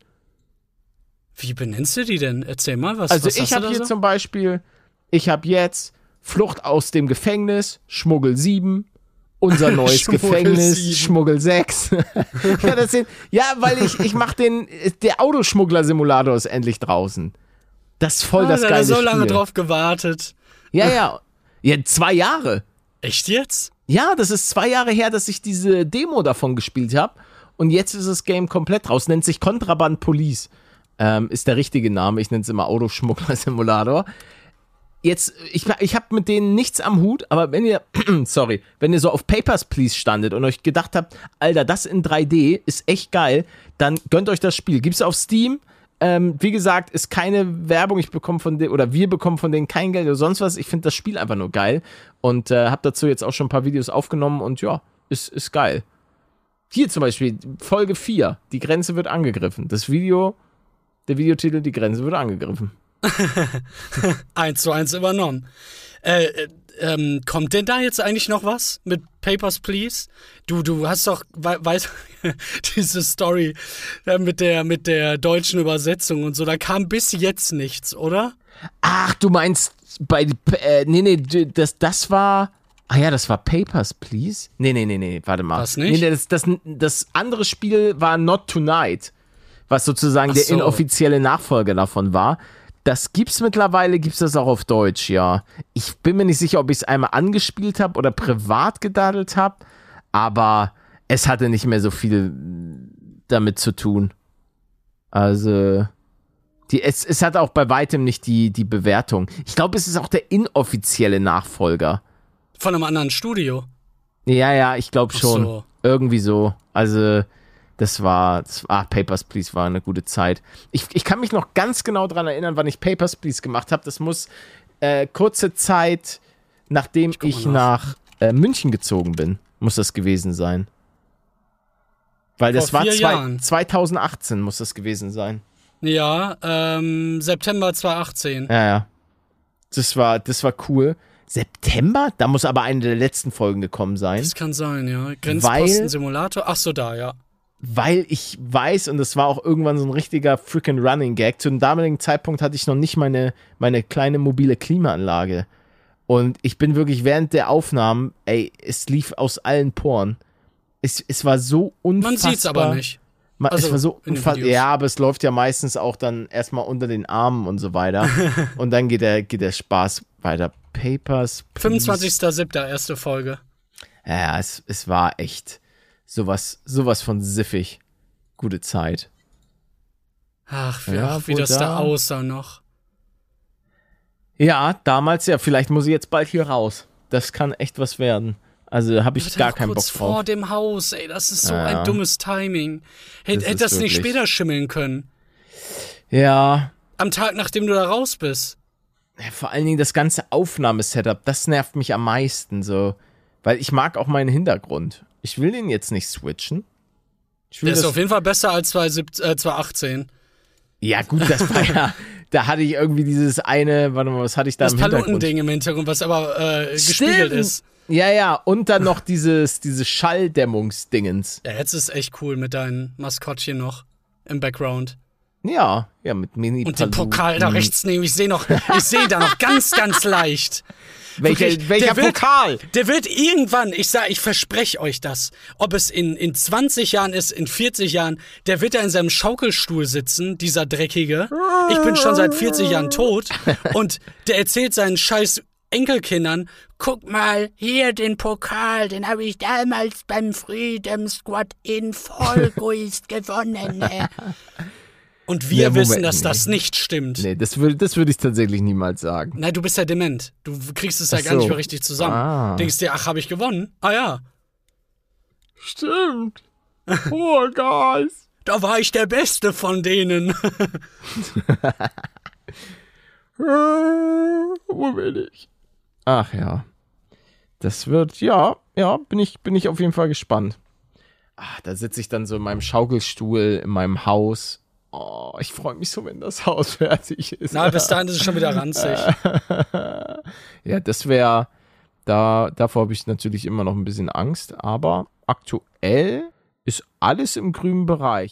wie benennst du die denn? Erzähl mal, was, Also was ich habe hier so? zum Beispiel, ich habe jetzt Flucht aus dem Gefängnis, Schmuggel 7, unser neues Schmuggel Gefängnis, 7. Schmuggel 6. ja, das sind, ja, weil ich, ich mache den, der Autoschmuggler-Simulator ist endlich draußen. Das ist voll ah, das da hat geile er so lange Spiel. drauf gewartet. Ja, ja. Ja, zwei Jahre. Echt jetzt? Ja, das ist zwei Jahre her, dass ich diese Demo davon gespielt habe. Und jetzt ist das Game komplett raus. Nennt sich Kontraband Police. Ähm, ist der richtige Name. Ich nenne es immer Autoschmuggler-Simulator. Jetzt, ich, ich habe mit denen nichts am Hut, aber wenn ihr, sorry, wenn ihr so auf Papers, Please standet und euch gedacht habt, Alter, das in 3D ist echt geil, dann gönnt euch das Spiel. Gibt's auf Steam. Ähm, wie gesagt, ist keine Werbung. Ich bekomme von denen, oder wir bekommen von denen kein Geld oder sonst was. Ich finde das Spiel einfach nur geil und äh, habe dazu jetzt auch schon ein paar Videos aufgenommen und ja, ist, ist geil. Hier zum Beispiel, Folge 4, die Grenze wird angegriffen. Das Video, der Videotitel, die Grenze wird angegriffen. Eins zu eins übernommen. Äh, äh, ähm, kommt denn da jetzt eigentlich noch was mit Papers, Please? Du, du hast doch, wei weißt diese Story äh, mit der, mit der deutschen Übersetzung und so, da kam bis jetzt nichts, oder? Ach, du meinst bei äh, nee, nee, das das war Ah ja, das war Papers, Please. Nee, nee, nee, nee, warte mal. Was nicht? Nee, das, das, das andere Spiel war Not Tonight, was sozusagen Ach der so. inoffizielle Nachfolger davon war. Das gibt's mittlerweile, gibt's das auch auf Deutsch, ja. Ich bin mir nicht sicher, ob ich es einmal angespielt habe oder privat gedaddelt habe, aber es hatte nicht mehr so viel damit zu tun. Also, die, es, es hat auch bei weitem nicht die, die Bewertung. Ich glaube, es ist auch der inoffizielle Nachfolger. Von einem anderen Studio. Ja, ja, ich glaube schon. so. Irgendwie so. Also, das war, das war, ah, Papers, Please war eine gute Zeit. Ich, ich kann mich noch ganz genau daran erinnern, wann ich Papers, Please gemacht habe. Das muss äh, kurze Zeit, nachdem ich, mal nach äh, München gezogen bin, muss das gewesen sein. Weil das Vor war vier zwei, Jahren. 2018 muss das gewesen sein. Ja, ähm, September 2018. Ja, ja. Das war, das war cool. September? Da muss aber eine der letzten Folgen gekommen sein. Das kann sein, ja. Grenzposten-Simulator. Ach so, da, ja. Weil ich weiß, und das war auch irgendwann so ein richtiger freaking Running Gag, zu dem damaligen Zeitpunkt hatte ich noch nicht meine, meine kleine mobile Klimaanlage. Und ich bin wirklich während der Aufnahmen, ey, es lief aus allen Poren. Es, es war so unfassbar. Man sieht's aber nicht. Ma- Also es war so unfassbar. Ja, aber es läuft ja meistens auch dann erstmal unter den Armen und so weiter. und dann geht der, geht der Spaß weiter. Papers. Please. 25.07. erste Folge. Ja, es, es war echt sowas, sowas von siffig. Gute Zeit. Ach, wie, Ja, ach, wie das da da. aussah noch. Ja, damals ja. Vielleicht muss ich jetzt bald hier raus. Das kann echt was werden. Also habe ich gar keinen Bock kurz vor drauf. dem Haus, ey, das ist so Ja, ja. ein dummes Timing. Hätte Das hätte ist das nicht später schimmeln können. Ja, Am Tag, nachdem du da raus bist. vor allen Dingen das ganze Aufnahmesetup, das nervt mich am meisten so. Weil ich mag auch meinen Hintergrund. Ich will den jetzt nicht switchen. Ich will Der ist das, auf jeden Fall besser als 2017 äh, 2018. ja, gut, das war ja. Da hatte ich irgendwie dieses eine, warte mal, was hatte ich da Das im Hintergrund? Palutending im Hintergrund, was aber äh, gespiegelt ist. Ja, ja, und dann noch dieses, dieses Schalldämmungsdingens. Ja, jetzt ist echt cool mit deinem Maskottchen noch im Background. Ja, ja, mit mini Und den Pokal da rechts nehmen. Ich sehe noch, ich sehe da noch ganz, ganz leicht. Welcher, Wirklich, welcher der wird- Pokal? Der wird irgendwann, ich sag, ich verspreche euch das, ob es in, in 20 Jahren ist, in 40 Jahren, der wird da in seinem Schaukelstuhl sitzen, dieser Dreckige. Ich bin schon seit 40 Jahren tot. Und der erzählt seinen scheiß Enkelkindern, guck mal, hier den Pokal, den habe ich damals beim Freedom Squad in Vollguist gewonnen. Und wir Moment, wissen, dass nee. das nicht stimmt. Nee, das würde das würd ich tatsächlich niemals sagen. Nein, du bist ja dement. Du kriegst es ja Ach gar nicht mehr richtig zusammen. Ah. Denkst dir, ach, habe ich gewonnen? Ah ja, Stimmt. Oh, Guys. da war ich der Beste von denen. Wo bin ich? Ach ja. Das wird, ja, ja, bin ich, bin ich auf jeden Fall gespannt. Ah, da sitze ich dann so in meinem Schaukelstuhl in meinem Haus. Oh, ich freue mich so, wenn das Haus fertig ist. Na, bis dahin ist es schon wieder ranzig. ja, das wäre, da, davor habe ich natürlich immer noch ein bisschen Angst, aber aktuell ist alles im grünen Bereich.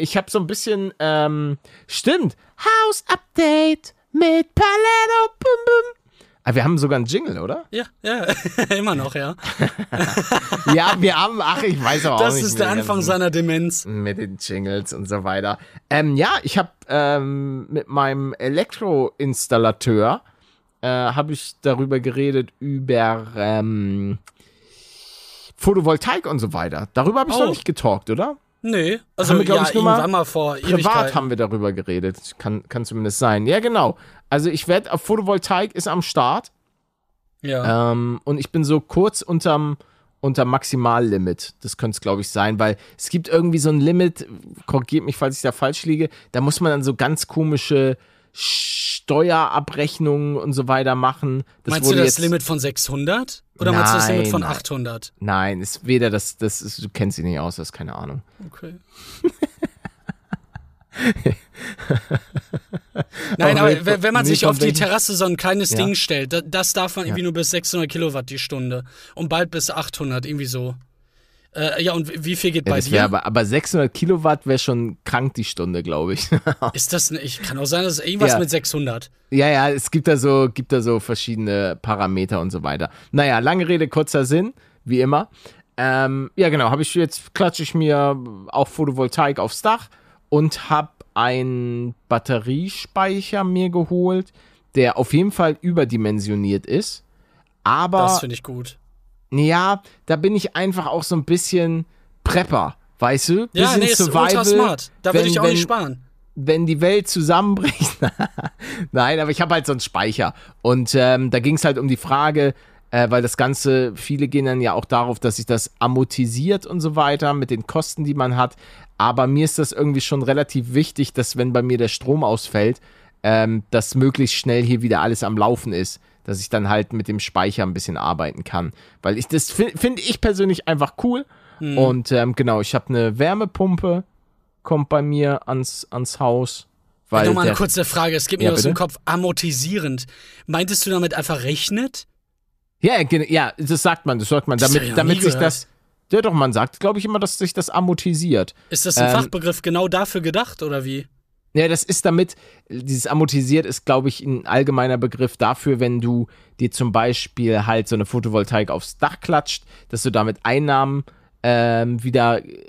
Ich habe so ein bisschen, ähm, stimmt, House Update mit Paletto, bum bum. Ah, wir haben sogar einen Jingle, oder? Ja, ja, immer noch, ja. Ja, wir haben, ach, ich weiß auch Das nicht. ist der Anfang seiner Demenz. Mit den Jingles und so weiter. Ähm, ja, ich habe ähm, mit meinem Elektroinstallateur äh, habe ich darüber geredet über ähm, Photovoltaik und so weiter. Darüber habe ich Oh. noch nicht getalkt, oder? Nee, also Haben wir, ja, ich, nur mal mal vor Privat haben wir darüber geredet. Kann, kann zumindest sein. Ja, genau. Also ich werde auf Photovoltaik ist am Start. Ja. Ähm, und ich bin so kurz unterm, unter Maximallimit. Das könnte es, glaube ich, sein, weil es gibt irgendwie so ein Limit, korrigiert mich, falls ich da falsch liege, da muss man dann so ganz komische Steuerabrechnungen und so weiter machen. Das meinst du das Limit von 600? Oder meinst du das Limit Nein, von nein. 800? Nein, ist weder das, das ist, du kennst sie nicht aus, das ist keine Ahnung. Okay. Nein, Aber wenn man sich auf die Terrasse so ein kleines Ja. Ding stellt, da- das darf man irgendwie nur bis 600 Kilowatt die Stunde und bald bis 800, irgendwie so. Äh, ja, und wie viel geht Ja, bei dir? aber, aber 600 Kilowatt wäre schon krank die Stunde, glaube ich. Ist das, ne, ich kann auch sein, dass es irgendwas Ja. mit 600. Ja, ja, es gibt da so, gibt da so verschiedene Parameter und so weiter. Naja, lange Rede, kurzer Sinn, wie immer. Ähm, ja, genau, habe ich jetzt, klatsche ich mir auch Photovoltaik aufs Dach und habe einen Batteriespeicher mir geholt, der auf jeden Fall überdimensioniert ist. Aber Das finde ich gut. Ja, da bin ich einfach auch so ein bisschen Prepper, weißt du? Ja, Bisschen nee, ist ultra smart. Da würde ich auch wenn- nicht sparen. wenn die Welt zusammenbricht. Nein, aber ich habe halt so einen Speicher. Und ähm, da ging es halt um die Frage, äh, weil das Ganze, viele gehen dann ja auch darauf, dass sich das amortisiert und so weiter mit den Kosten, die man hat. Aber mir ist das irgendwie schon relativ wichtig, dass wenn bei mir der Strom ausfällt, ähm, dass möglichst schnell hier wieder alles am Laufen ist. Dass ich dann halt mit dem Speicher ein bisschen arbeiten kann. Weil ich das fi- finde ich persönlich einfach cool. Und ähm, genau, ich habe eine Wärmepumpe, kommt bei mir ans, ans Haus. Weil Nochmal eine kurze Frage, es Ja, mir aus dem? Kopf, amortisierend. Meintest du damit einfach rechnet? ja, ja, das sagt man, das sagt man, Das damit, noch damit sich gehört. das. Ja, doch, man sagt, glaube ich, immer, dass sich das amortisiert. Ist das ein Ähm, Fachbegriff genau dafür gedacht oder wie? Ja, das ist damit, dieses amortisiert ist, glaube ich, ein allgemeiner Begriff dafür, wenn du dir zum Beispiel halt so eine Photovoltaik aufs Dach klatscht, dass du damit Einnahmen ähm, wieder äh,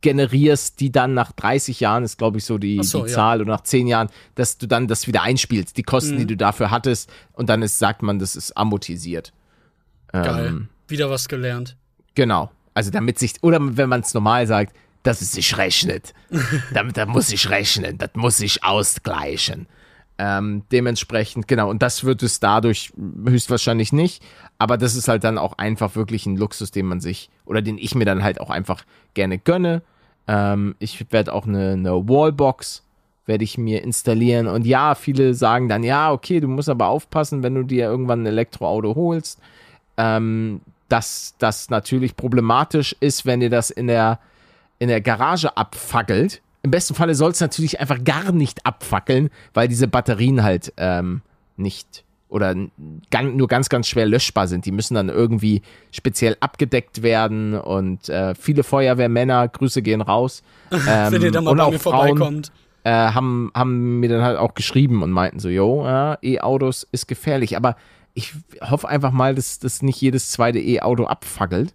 generierst, die dann nach 30 Jahren, ist glaube ich so die, so, die ja. Zahl, oder nach 10 Jahren, dass du dann das wieder einspielst, die Kosten, Mhm. die du dafür hattest, und dann ist, sagt man, das ist amortisiert. Geil. Ähm, Wieder was gelernt. Genau. Also damit sich, oder wenn man es normal sagt, dass es sich rechnet. damit, da muss ich rechnen, das muss sich ausgleichen. Ähm, dementsprechend, genau, und das wird es dadurch höchstwahrscheinlich nicht. Aber das ist halt dann auch einfach wirklich ein Luxus, den man sich, oder den ich mir dann halt auch einfach gerne gönne. Ähm, ich werde auch eine, eine Wallbox, werde ich mir installieren. Und ja, viele sagen dann, ja, okay, du musst aber aufpassen, wenn du dir irgendwann ein Elektroauto holst ähm, dass das natürlich problematisch ist, wenn ihr das in der, in der Garage abfackelt. Im besten Falle soll es natürlich einfach gar nicht abfackeln, weil diese Batterien halt ähm, nicht oder nur ganz, ganz schwer löschbar sind. Die müssen dann irgendwie speziell abgedeckt werden und äh, viele Feuerwehrmänner, Grüße gehen raus, ähm, Wenn ihr da mal und bei auch mir Frauen, vorbeikommt. äh, haben, haben mir dann halt auch geschrieben und meinten so, jo, ja, E-Autos ist gefährlich. Aber ich hoffe einfach mal, dass das nicht jedes zweite E-Auto abfackelt.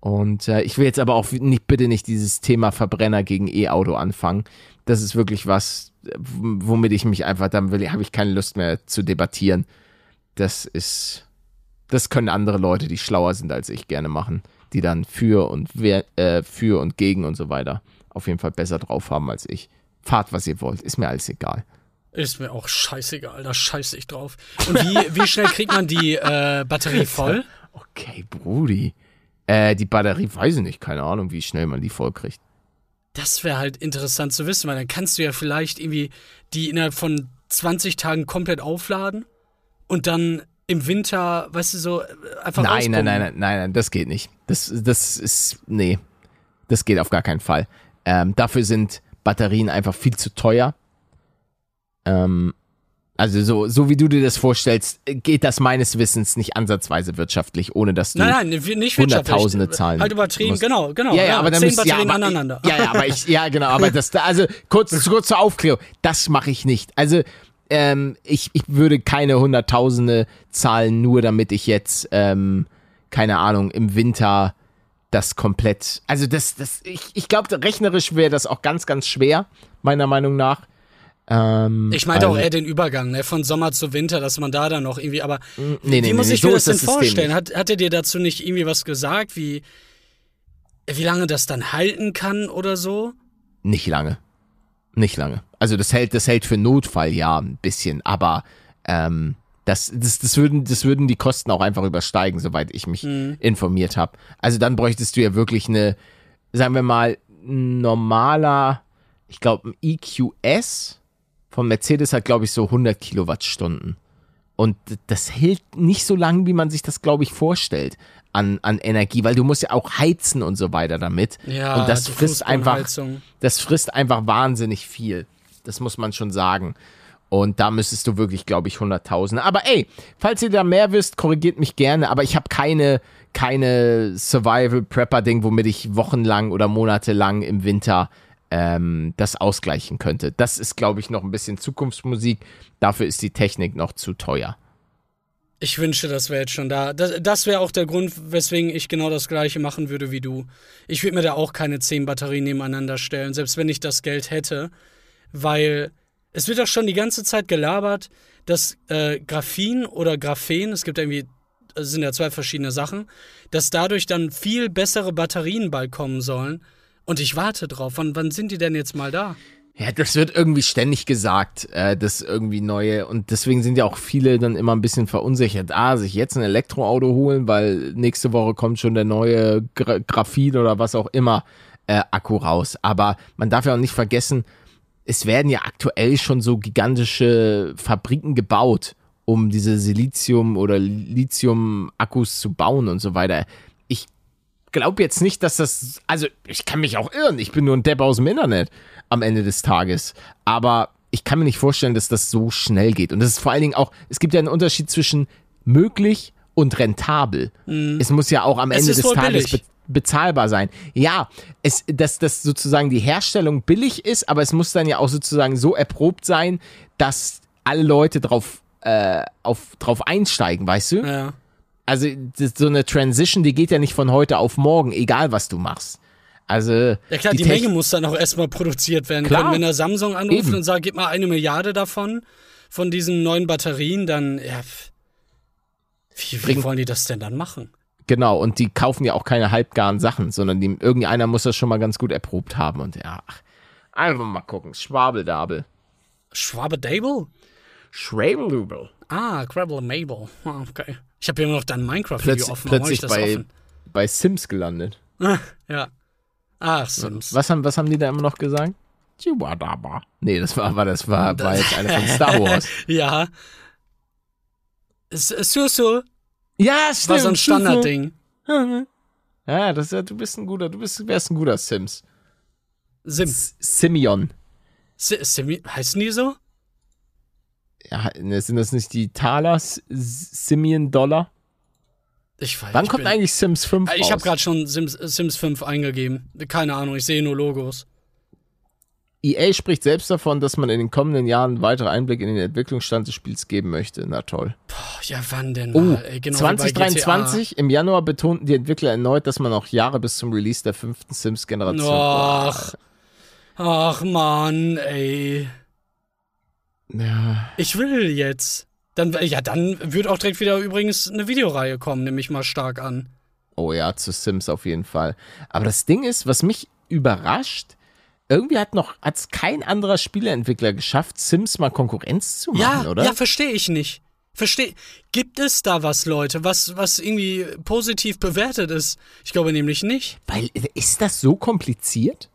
Und äh, ich will jetzt aber auch nicht, bitte nicht dieses Thema Verbrenner gegen E-Auto anfangen. Das ist wirklich was, womit ich mich einfach, dann will, habe ich keine Lust mehr zu debattieren. Das ist, das können andere Leute, die schlauer sind als ich, gerne machen, die dann für und wer, äh, für und gegen und so weiter auf jeden Fall besser drauf haben als ich. Fahrt, was ihr wollt, ist mir alles egal. Ist mir auch scheißegal, da scheiße ich drauf. Und wie, wie schnell kriegt man die äh, Batterie voll? Okay, Brudi. Äh, die Batterie, weiß ich nicht, keine Ahnung, wie schnell man die voll kriegt. Das wäre halt interessant zu wissen, weil dann kannst du ja vielleicht irgendwie die innerhalb von 20 Tagen komplett aufladen und dann im Winter, weißt du, so äh, einfach Nein, nein, nein, nein, nein, nein, das geht nicht. Das, das ist, nee, das geht auf gar keinen Fall. Ähm, dafür sind Batterien einfach viel zu teuer. Ähm, also so, so wie du dir das vorstellst, geht das meines Wissens nicht ansatzweise wirtschaftlich, ohne dass du Nein, nein, nicht wirtschaftlich. Hunderttausende zahlen Halt übertrieben, musst. genau, genau. Ja, ja, aber dann zehn müsst, ja, aber, aneinander. Ja, ja, aber ich, ja, genau, aber das, also kurz, kurz zur Aufklärung, das mache ich nicht. Also ähm, ich, ich würde keine Hunderttausende zahlen, nur damit ich jetzt, ähm, keine Ahnung, im Winter das komplett. Also das, das, ich, ich glaube, rechnerisch wäre das auch ganz, ganz schwer, meiner Meinung nach. Ähm, Ich meinte auch weil- eher den Übergang, ne, von Sommer zu Winter, dass man da dann noch irgendwie, aber nee, wie nee, muss nee, ich so mir ist das das denn System vorstellen? Hat, hat er dir dazu nicht irgendwie was gesagt, wie, wie lange das dann halten kann oder so? Nicht lange. Nicht lange. Also das hält, das hält für Notfall ja ein bisschen, aber ähm, das, das, das, würden, das würden die Kosten auch einfach übersteigen, soweit ich mich informiert habe. Also dann bräuchtest du ja wirklich eine, sagen wir mal, ein normaler, ich glaube, ein EQS von Mercedes hat, glaube ich, so 100 Kilowattstunden. Und das hält nicht so lang, wie man sich das, glaube ich, vorstellt an, an Energie, weil du musst ja auch heizen und so weiter damit. Ja, und das frisst einfach, das frisst einfach wahnsinnig viel. Das muss man schon sagen. Und da müsstest du wirklich, glaube ich, 100.000. Aber ey, falls ihr da mehr wisst, korrigiert mich gerne. Aber ich habe keine, keine Survival-Prepper-Ding, womit ich wochenlang oder monatelang im Winter ähm, das ausgleichen könnte. Das ist, glaube ich, noch ein bisschen Zukunftsmusik. Dafür ist die Technik noch zu teuer. Ich wünsche, das wäre jetzt schon da. Das, das wäre auch der Grund, weswegen ich genau das gleiche machen würde wie du. Ich würde mir da auch keine zehn Batterien nebeneinander stellen, selbst wenn ich das Geld hätte, weil es wird doch schon die ganze Zeit gelabert, dass äh, Graphin oder Graphen, es gibt irgendwie, es sind ja zwei verschiedene Sachen, dass dadurch dann viel bessere Batterien bald kommen sollen. Und ich warte drauf. Wann, wann sind die denn jetzt mal da? Ja, das wird irgendwie ständig gesagt, äh, das irgendwie neue. Und deswegen sind ja auch viele dann immer ein bisschen verunsichert. Ah, sich jetzt ein Elektroauto holen, weil nächste Woche kommt schon der neue Gra Graphit oder was auch immer äh, Akku raus. Aber man darf ja auch nicht vergessen, es werden ja aktuell schon so gigantische Fabriken gebaut, um diese Silizium- oder Lithium-Akkus zu bauen und so weiter. Glaube jetzt nicht, dass das, also ich kann mich auch irren, ich bin nur ein Depp aus dem Internet am Ende des Tages, aber ich kann mir nicht vorstellen, dass das so schnell geht. Und das ist vor allen Dingen auch, es gibt ja einen Unterschied zwischen möglich und rentabel. Mm. Es muss ja auch am Ende des Tages be bezahlbar sein. Ja, es, dass das sozusagen die Herstellung billig ist, aber es muss dann ja auch sozusagen so erprobt sein, dass alle Leute drauf, äh, auf, drauf einsteigen, weißt du? Ja. Also so eine Transition, die geht ja nicht von heute auf morgen, egal was du machst. Also ja klar, die, die Menge muss dann auch erstmal produziert werden klar. können. Wenn der Samsung anruft Eben. und sagt, gib mal eine Milliarde davon, von diesen neuen Batterien, dann, ja, wie, wie wollen die das denn dann machen? Genau, und die kaufen ja auch keine halbgaren Sachen, sondern die, irgendeiner muss das schon mal ganz gut erprobt haben und ja, einfach mal gucken. Schwabeldabel. Schwabedabel? Schwabelubel. Ah, Crabble Mabel. Ah, okay. Ich habe immer noch dein Minecraft-Video offen. Plötzlich bei, offen? bei Sims gelandet. ja. Ach, Sims. Was haben, was haben die da immer noch gesagt? Chihuahua. Nee, das war, war, das war, war jetzt eine von Star Wars. ja. Susu. Ja, stimmt. War so ein Standardding. Ja, das, du bist ein guter, du bist, wärst ein guter Sims. Sims. Simeon. Simi heißen die so? Ja, ne, sind das nicht die Taler, Simeon Dollar? Ich weiß Wann kommt bin, eigentlich Sims 5 Ich habe gerade schon Sims, Sims 5 eingegeben. Keine Ahnung, ich sehe nur Logos. EA spricht selbst davon, dass man in den kommenden Jahren weitere Einblick in den Entwicklungsstand des Spiels geben möchte. Na toll. Boah, ja, wann denn oh, mal? Ey, genau 2023, im Januar betonten die Entwickler erneut, dass man noch Jahre bis zum Release der fünften Sims-Generation. Ach, ach man, ey. Ja. Ich will jetzt. Dann, ja, dann wird auch direkt wieder übrigens eine Videoreihe kommen, nehme ich mal stark an. Oh ja, zu Sims auf jeden Fall. Aber das Ding ist, was mich überrascht, irgendwie hat noch hat's kein anderer Spieleentwickler geschafft, Sims mal Konkurrenz zu machen, ja, oder? Ja, verstehe ich nicht. Verstehe. Gibt es da was, Leute, was, was irgendwie positiv bewertet ist? Ich glaube nämlich nicht. Weil, ist das so kompliziert?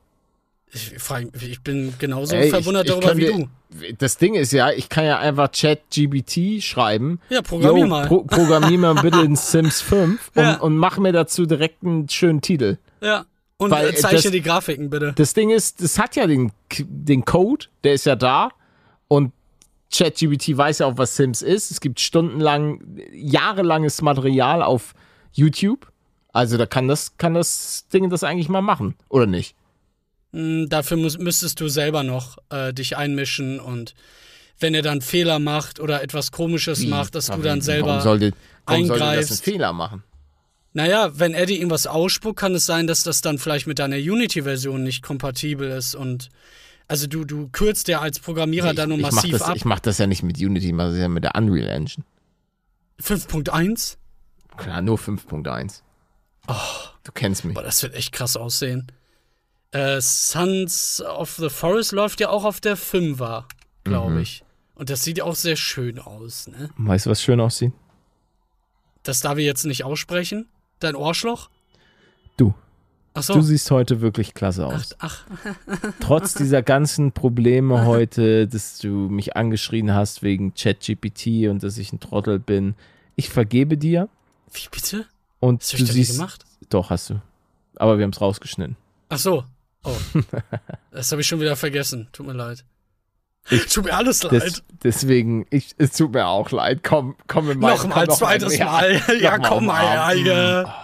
Ich, frag, ich bin genauso Ey, verwundert ich, ich darüber wie dir, du. Das Ding ist ja, ich kann ja einfach Chat-GBT schreiben. Ja, programmier mal. Pro, programmier mal bitte in Sims 5 und, ja. und mach mir dazu direkt einen schönen Titel. Ja. Und Weil, äh, zeichne das, die Grafiken bitte. Das Ding ist, das hat ja den, den Code, der ist ja da. Und ChatGBT weiß ja auch, was Sims ist. Es gibt stundenlang, jahrelanges Material auf YouTube. Also da kann das, kann das Ding das eigentlich mal machen, oder nicht? Hm, dafür muss, müsstest du selber noch äh, dich einmischen und wenn er dann Fehler macht oder etwas Komisches Wie? macht, dass Aber du dann selber warum sollte, warum eingreifst. Sollte das einen Fehler machen? Naja, wenn Eddie irgendwas ausspuckt, kann es sein, dass das dann vielleicht mit deiner Unity-Version nicht kompatibel ist und also du, du kürzt ja als Programmierer ich, dann nur massiv ich das, ab. Ich mach das ja nicht mit Unity, ich mach das ja mit der Unreal Engine. 5.1? Klar, nur 5.1. Oh, du kennst mich. Boah, das wird echt krass aussehen. Äh, Sons of the Forest läuft ja auch auf der 5er, glaube mhm. ich. Und das sieht ja auch sehr schön aus, ne? Weißt du, was schön aussieht? Das darf ich jetzt nicht aussprechen. Dein Ohrschloch? Du. Ach so. Du siehst heute wirklich klasse aus. Ach, ach. Trotz dieser ganzen Probleme heute, dass du mich angeschrien hast wegen ChatGPT und dass ich ein Trottel bin. Ich vergebe dir. Wie bitte? Und das du siehst. gemacht? Doch, hast du. Aber wir haben es rausgeschnitten. Ach so. Oh. das habe ich schon wieder vergessen. Tut mir leid. Tut mir alles leid. Des, deswegen, ich, es tut mir auch leid. Komm, komm in mein, Nochmal, noch zweites ja, Mal. Ja, noch komm mal, ja, umarmen. ja.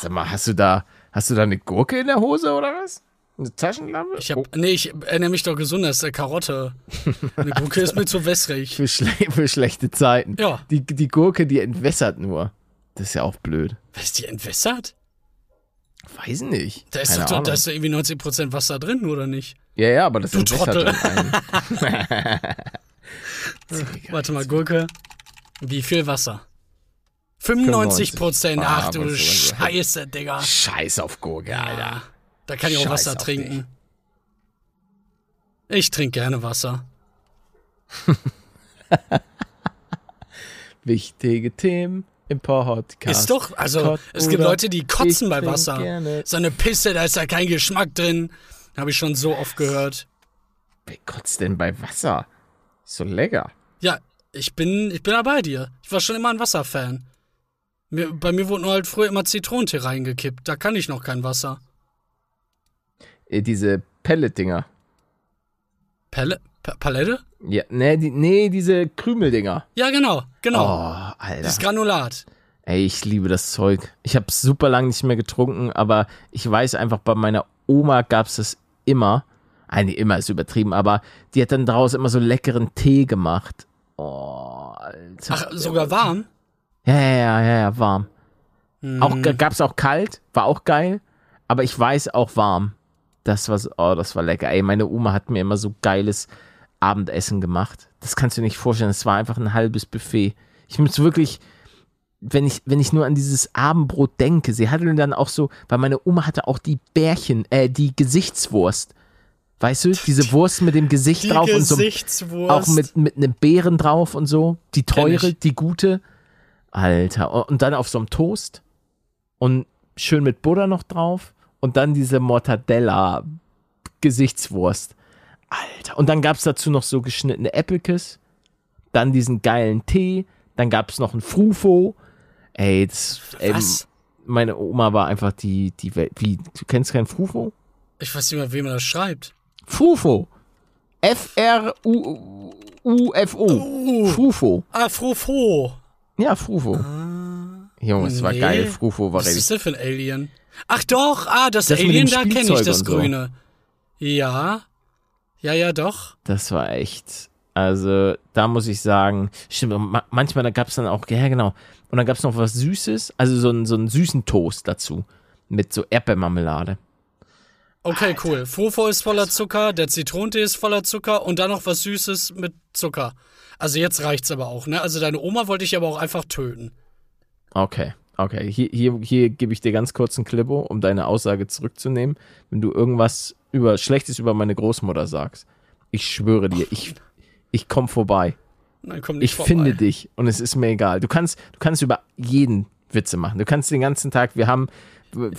Sag mal, hast du da, hast du da eine Gurke in der Hose oder was? Eine Taschenlampe? Ich hab, Oh, nee, ich ernähre mich doch gesund, das ist eine Karotte. Eine Gurke ist mir zu wässrig. für, schle für schlechte Zeiten. Ja. Die, die Gurke, die entwässert nur. Das ist ja auch blöd. Was ist die entwässert? Weiß nicht. Da ist, doch, da ist doch irgendwie 90% Wasser drin, oder nicht? Ja, ja, aber das Du entwässert Trottel. Warte mal, Gurke. Wie viel Wasser? 95 Prozent. Ach du Scheiße, Digga. Scheiß auf Gurke, Alter. Ja, da kann ich auch Scheiß Wasser trinken. Ich trinke gerne Wasser. Wichtige Themen im Podcast. Ist doch, also Kott es gibt Leute, die kotzen bei Wasser. Gerne. So eine Pisse, da ist ja kein Geschmack drin. Habe ich schon so oft gehört. Wer kotzt denn bei Wasser? So lecker. Ja, ich bin, ich bin da bei dir. Ich war schon immer ein Wasserfan. Mir, bei mir wurde nur halt früher immer Zitronentee reingekippt. Da kann ich noch kein Wasser. Äh, diese Pellet-Dinger. Pelle, Pa- Palette? Ja, nee, die, nee, diese Krümeldinger. Ja, genau, Oh, genau. Alter. Das Granulat. Ey, ich liebe das Zeug. Ich habe super lang nicht mehr getrunken, aber ich weiß einfach, bei meiner Oma gab's das immer. Eine immer ist übertrieben, aber die hat dann daraus immer so leckeren Tee gemacht. Oh, Alter. Ach, sogar warm? Ja, ja, ja, ja, warm. Auch Hm. g- gab's auch kalt, war auch geil, aber ich weiß auch warm. Das war, oh, das war lecker. Ey, meine Oma hat mir immer so geiles Abendessen gemacht. Das kannst du dir nicht vorstellen. Es war einfach ein halbes Buffet. Ich muss wirklich, wenn ich, wenn ich nur an dieses Abendbrot denke, sie hatte dann auch so, weil meine Oma hatte auch die Bärchen, äh, die Gesichtswurst. Weißt du, diese Wurst mit dem Gesicht Die drauf und so auch mit, mit einem Beeren drauf und so. Die teure, die gute. Alter. Und dann auf so einem Toast. Und schön mit Butter noch drauf. Und dann diese Mortadella Gesichtswurst. Alter. Und dann gab's dazu noch so geschnittene Äppelkes. Dann diesen geilen Tee. Dann gab's noch ein Frufo. Ey, das, ey, Was? meine Oma war einfach die, die Welt. Wie, du kennst kein Frufo? Ich weiß nicht mehr, wie man das schreibt. Frufo. F-R-U-U-F-O. Uh. Frufo. Ah, Frufo. Ja, Frufo. Junge, es war Nee. geil. Frufo war Was ist denn für ein Alien? Ach doch, ah, das, Das Alien, da kenne ich das so. Grüne. Ja. Ja, ja, doch. Das war echt. Also, da muss ich sagen, stimmt, manchmal da gab es dann auch, ja genau. Und dann gab es noch was Süßes, also so einen, so einen süßen Toast dazu. Mit so Erdbeermarmelade. Okay, cool. Frufo ist voller Zucker, der Zitronentee ist voller Zucker und dann noch was Süßes mit Zucker. Also jetzt reicht's aber auch, ne? Also deine Oma wollte ich aber auch einfach töten. Okay, okay. Hier, hier, hier gebe ich dir ganz kurz einen Klippo, um deine Aussage zurückzunehmen. Wenn du irgendwas über Schlechtes über meine Großmutter sagst, ich schwöre dir, ich, ich komme vorbei. Nein, komm nicht Ich vorbei. finde dich und es ist mir egal. Du kannst, du kannst über jeden Witze machen. Du kannst den ganzen Tag, wir haben.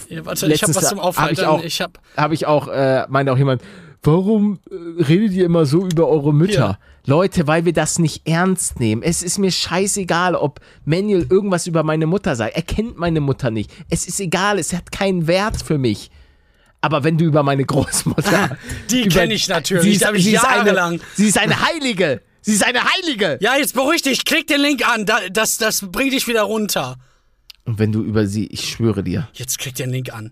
Ja, warte, ich hab was zum Aufhalten. ich auch, Ich hab- ich auch äh, meinte auch jemand, warum äh, redet ihr immer so über eure Mütter? Leute, weil wir das nicht ernst nehmen. Es ist mir scheißegal, ob Manuel irgendwas über meine Mutter sagt. Er kennt meine Mutter nicht. Es ist egal, es hat keinen Wert für mich. Aber wenn du über meine Großmutter. Die über- kenn ich natürlich, Sie ist, die ich sie ist jahrelang. Eine, sie ist eine Heilige. Sie ist eine Heilige. Ja, jetzt beruhig dich, klick den Link an. Da, das, das bringt dich wieder runter. Und wenn du über sie, ich schwöre dir. Jetzt klick den Link an.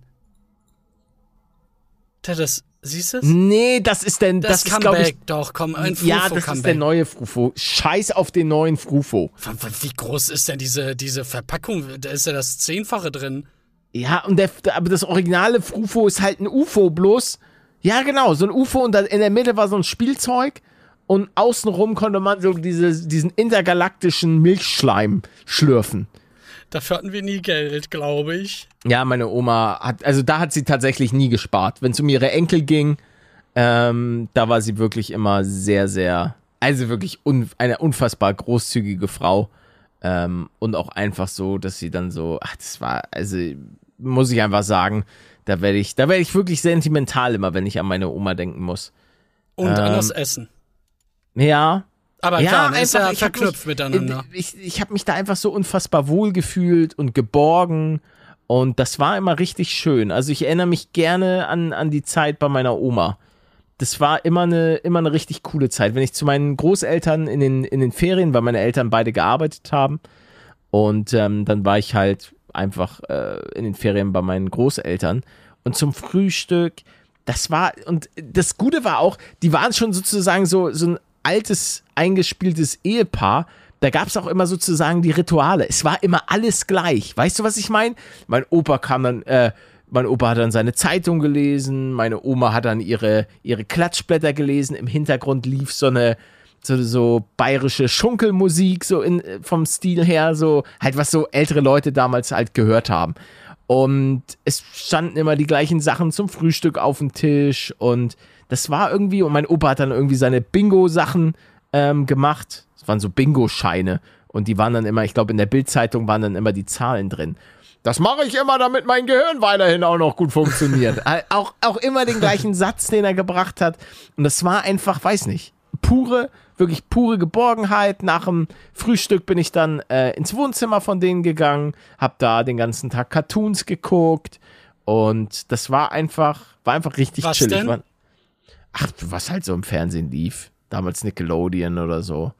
Da, das, siehst du es? Nee, das ist denn, Das, das, ist, Comeback, ich. doch, komm, ein Frufo Ja, das ist Comeback. der neue Frufo. Scheiß auf den neuen Frufo. Wie groß ist denn diese, diese Verpackung? Da ist ja das Zehnfache drin. Ja, und der, aber das originale Frufo ist halt ein UFO bloß. Ja, genau, so ein UFO und in der Mitte war so ein Spielzeug und außenrum konnte man so diese, diesen intergalaktischen Milchschleim schlürfen. Dafür hatten wir nie Geld, glaube ich. Ja, meine Oma hat, also da hat sie tatsächlich nie gespart. Wenn es um ihre Enkel ging, ähm, da war sie wirklich immer sehr, sehr, also wirklich un, eine unfassbar großzügige Frau. Ähm, und auch einfach so, dass sie dann so, ach, das war, also muss ich einfach sagen, da werde ich, da werde ich wirklich sentimental immer, wenn ich an meine Oma denken muss. Und Ähm, an das Essen. Ja, Aber klar, das ist ja verknüpft mich, miteinander. Ich, ich habe mich da einfach so unfassbar wohl gefühlt und geborgen Und das war immer richtig schön. Also ich erinnere mich gerne an, an die Zeit bei meiner Oma. Das war immer eine, immer eine richtig coole Zeit. Wenn ich zu meinen Großeltern in den, in den Ferien, weil meine Eltern beide gearbeitet haben, und ähm, dann war ich halt einfach äh, in den Ferien bei meinen Großeltern. Und zum Frühstück, das war, und das Gute war auch, die waren schon sozusagen so, so ein altes, eingespieltes Ehepaar. Da gab es auch immer sozusagen die Rituale. Es war immer alles gleich. Weißt du, was ich meine? Mein Opa kam dann, äh, mein Opa hat dann seine Zeitung gelesen, meine Oma hat dann ihre, ihre Klatschblätter gelesen, im Hintergrund lief so eine, so, so bayerische Schunkelmusik, so in, vom Stil her, so halt was so ältere Leute damals halt gehört haben. Und es standen immer die gleichen Sachen zum Frühstück auf dem Tisch und das war irgendwie, und mein Opa hat dann irgendwie seine Bingo-Sachen ähm, gemacht. Das waren so Bingo-Scheine. Und die waren dann immer, ich glaube, in der Bildzeitung waren dann immer die Zahlen drin. Das mache ich immer, damit mein Gehirn weiterhin auch noch gut funktioniert. auch, auch immer den gleichen Satz, den er gebracht hat. Und das war einfach, weiß nicht, pure, wirklich pure Geborgenheit. Nach dem Frühstück bin ich dann äh, ins Wohnzimmer von denen gegangen, hab da den ganzen Tag Cartoons geguckt. Und das war einfach, war einfach richtig Was chillig. denn? Ach, was halt so im Fernsehen lief. Damals Nickelodeon oder so.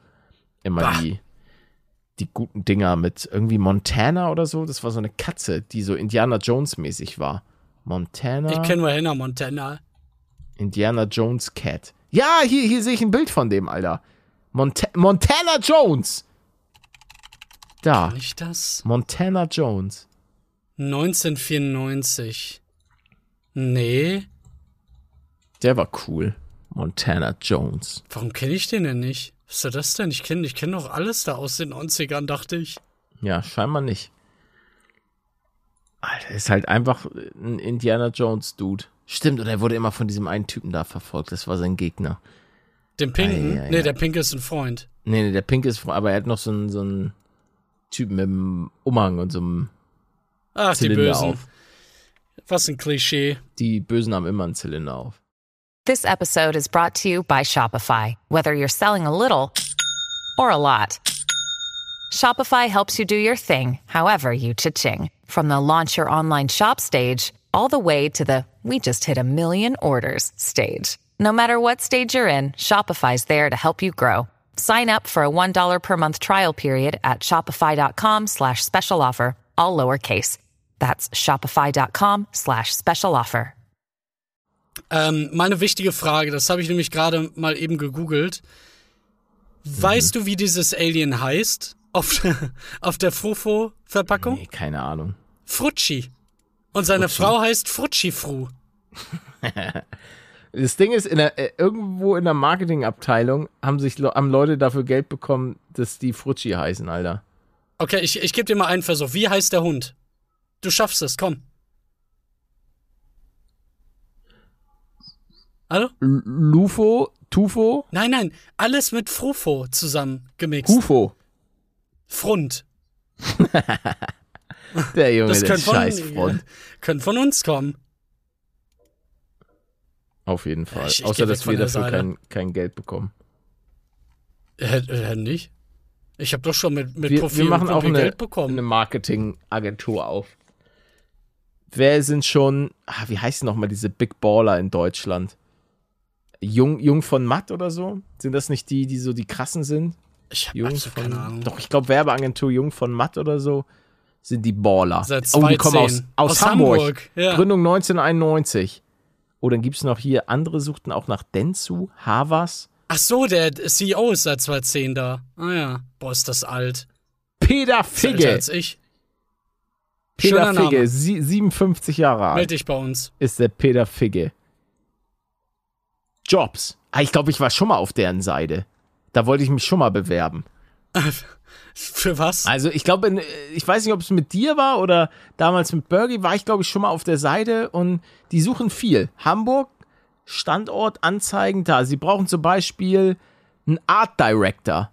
Immer Bah. die, die guten Dinger mit irgendwie Montana oder so. Das war so eine Katze, die so Indiana Jones mäßig war. Montana. Ich kenne nur Hannah Montana. Indiana Jones Cat. Ja, hier, hier sehe ich ein Bild von dem, Alter. Monta Montana Jones. Da. Nicht das? Montana Jones. 1994. Nee. Der war cool. Montana Jones. Warum kenne ich den denn nicht? Was ist das denn? Ich kenne ich kenn doch alles da aus den 90ern, dachte ich. Ja, scheinbar nicht. Alter, ist halt einfach ein Indiana Jones Dude. Stimmt, und er wurde immer von diesem einen Typen da verfolgt. Das war sein Gegner. Den Pinken? Ei, ei, nee, ei. der Pinke ist ein Freund. Nee, nee, der Pink ist, aber er hat noch so einen, so einen Typen mit einem Umhang und so einem Ach, die Zylinder Bösen. auf. Was ein Klischee. Die Bösen haben immer einen Zylinder auf. This episode is brought to you by Shopify. Whether you're selling a little or a lot, Shopify helps you do your thing, however you cha-ching. From the launch your online shop stage, all the way to the we just hit a million orders stage. No matter what stage you're in, Shopify's there to help you grow. Sign up for a $1 per month trial period at shopify.com slash special offer, all lowercase. That's shopify.com slash special offer. Ähm, mal eine wichtige Frage, das habe ich nämlich gerade mal eben gegoogelt. Weißt du, wie dieses Alien heißt? Auf, auf der Frufo-Verpackung? Nee, keine Ahnung. Frutschi. Und seine Frau heißt Frutschifru. Das Ding ist, in der, äh, irgendwo in der Marketingabteilung haben sich haben Leute dafür Geld bekommen, dass die Frutschi heißen, Alter. Okay, ich, ich gebe dir mal einen Versuch. Wie heißt der Hund? Du schaffst es, komm. Hallo? L Lufo, Tufo, Nein, nein, alles mit Frufo zusammen gemixt. Hufo. Front. Der Junge, Das der könnte von, Scheißfront. könnte von uns kommen. Auf jeden Fall. Ich- ich Außer, dass wir dafür Seite. kein, kein Geld bekommen. Hä, hä, nicht? Ich habe doch schon mit, mit Wir, Profil wir machen auch eine, Geld bekommen. eine Marketingagentur auf. Wer sind schon, ah, wie heißen nochmal diese Big Baller in Deutschland? Jung, Jung von Matt oder so? Sind das nicht die, die so die krassen sind? ich habe von, keine Ahnung. doch, ich glaube Werbeagentur Jung von Matt oder so sind die Baller. Seit oh, die kommen aus, 2010. aus, Aus Hamburg. Hamburg, ja. Gründung 1991. Oh, dann gibt's noch hier, andere suchten auch nach Dentsu, Havas, Ach so, der CEO ist seit 2010 da. Ah ja. Boah, ist das alt. Peter Ist Figge. als ich. Peter Schöner Name. Figge, sie, 57 Jahre alt. Meld dich bei uns. ist der Peter Figge. Jobs. Ah, ich glaube, ich war schon mal auf deren Seite. Da wollte ich mich schon mal bewerben. Für was? Also ich glaube, ich weiß nicht, ob es mit dir war oder damals mit Bergie, war ich glaube ich schon mal auf der Seite und die suchen viel. Hamburg, Standort, Anzeigen da. Sie brauchen zum Beispiel einen Art Director.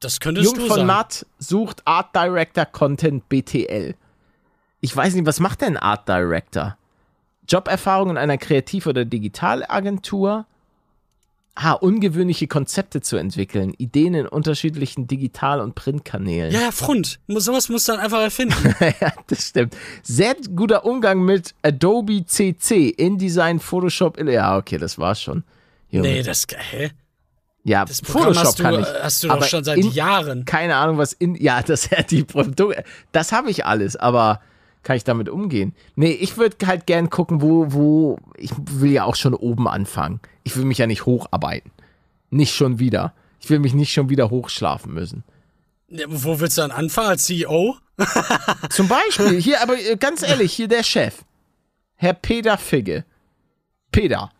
Das könntest Jung du von. Matt sucht Art Director Content BTL. Ich weiß nicht, was macht denn ein Art Director? Joberfahrung in einer Kreativ- oder Digitalagentur? Ah, ungewöhnliche Konzepte zu entwickeln, Ideen in unterschiedlichen Digital- und Printkanälen. Ja, ja, Front. Muss- Sowas musst du dann einfach erfinden. ja, das stimmt. Sehr guter Umgang mit Adobe CC, InDesign, Photoshop. Ja, okay, das war's schon. Junge. nee, das, hä? ja, Das Programm Photoshop hast du, kann ich. hast du doch schon seit in, Jahren. Keine Ahnung, was in. Ja, das die Produkte. Das habe ich alles, aber kann ich damit umgehen? Nee, ich würde halt gern gucken, wo, wo. Ich will ja auch schon oben anfangen. Ich will mich ja nicht hocharbeiten. Nicht schon wieder. Ich will mich nicht schon wieder hochschlafen müssen. Ja, Wo willst du dann anfangen als CEO? Zum Beispiel, hier, aber äh, ganz ehrlich, hier der Chef. Herr Peter Figge. Peter.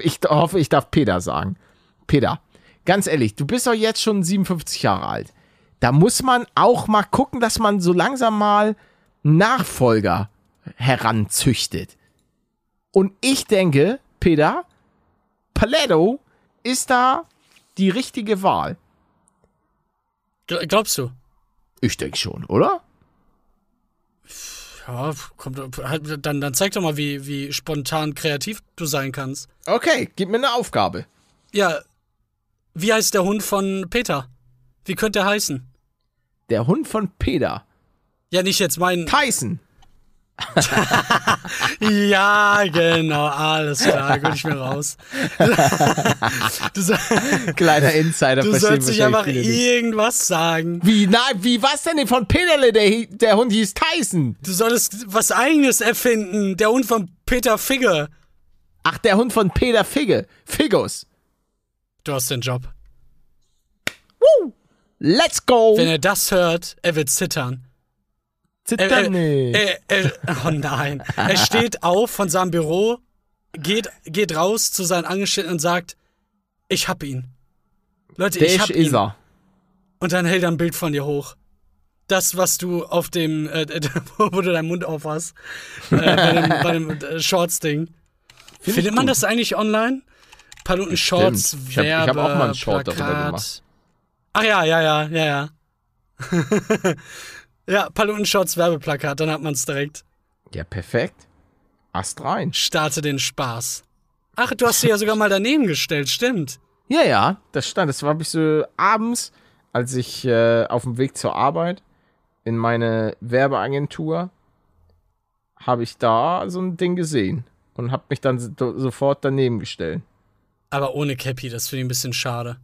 Ich hoffe, ich darf Peter sagen. Peter, ganz ehrlich, du bist doch jetzt schon 57 Jahre alt. Da muss man auch mal gucken, dass man so langsam mal Nachfolger heranzüchtet. Und ich denke, Peter, Paletto ist da die richtige Wahl. Gl- Glaubst du? Ich denke schon, oder? Ja, kommt, halt, dann, dann zeig doch mal, wie, wie spontan kreativ du sein kannst. Okay, gib mir eine Aufgabe. Ja, wie heißt der Hund von Peter? Wie könnte er heißen? Der Hund von Peter. Ja, nicht jetzt mein. Tyson. Ja, genau, alles klar, gut, ich bin raus. du, so, Kleiner Insider. du sollst nicht einfach irgendwas sagen. Wie, na, wie, was denn von Peterle? Der, der Hund hieß Tyson. Du solltest was Eigenes erfinden. Der Hund von Peter Figge. Ach, der Hund von Peter Figge. Figus. Du hast den Job. Let's go. Wenn er das hört, er wird zittern. Zittern Er, nicht. er, er, oh nein. Er steht auf von seinem Büro, geht, geht raus zu seinen Angestellten und sagt, ich hab ihn. Leute, ich Der hab ist ihn. er. Und dann hält er ein Bild von dir hoch. Das, was du auf dem, äh, wo du deinen Mund auf hast, äh, bei dem, bei dem äh, Shorts-Ding. ich Findet man gut. das eigentlich online? Paluten Shorts, Ich hab- ich hab Werbe, auch mal einen Short darüber Plakat. gemacht. Ach ja, ja, ja, ja, ja. ja, Paluten Shorts Werbeplakat, dann hat man es direkt. Ja, perfekt. Ast rein. Starte den Spaß. Ach, du hast sie ja sogar mal daneben gestellt, stimmt. Ja, ja, das stand. Das war ich so abends, als ich äh, auf dem Weg zur Arbeit in meine Werbeagentur, habe ich da so ein Ding gesehen und habe mich dann so, sofort daneben gestellt. Aber ohne Cappy, das finde ich ein bisschen schade.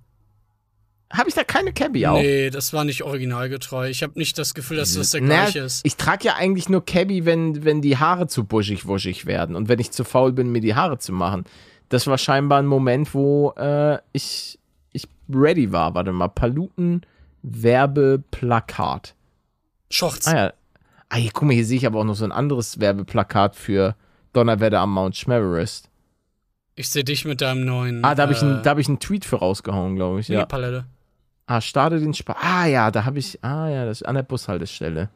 Habe ich da keine Cabby auch? Nee, das war nicht originalgetreu. Ich habe nicht das Gefühl, dass das der Na, gleiche ist. ich trage ja eigentlich nur Cabby, wenn, wenn die Haare zu buschig wuschig werden und wenn ich zu faul bin, mir die Haare zu machen. Das war scheinbar ein Moment, wo äh, ich, ich ready war. Warte mal, Paluten Werbeplakat. Shorts. Ah ja. Ah, hier, guck mal, hier sehe ich aber auch noch so ein anderes Werbeplakat für Donnerwetter am Mount Schmeverest. Ich sehe dich mit deinem neuen. Ah, da habe ich, äh, ein- da hab ich einen Tweet für rausgehauen, glaube ich. Ja. Minipalette. Ah, starte den Spaß. Ah ja, da habe ich. Ah ja, das ist an der Bushaltestelle.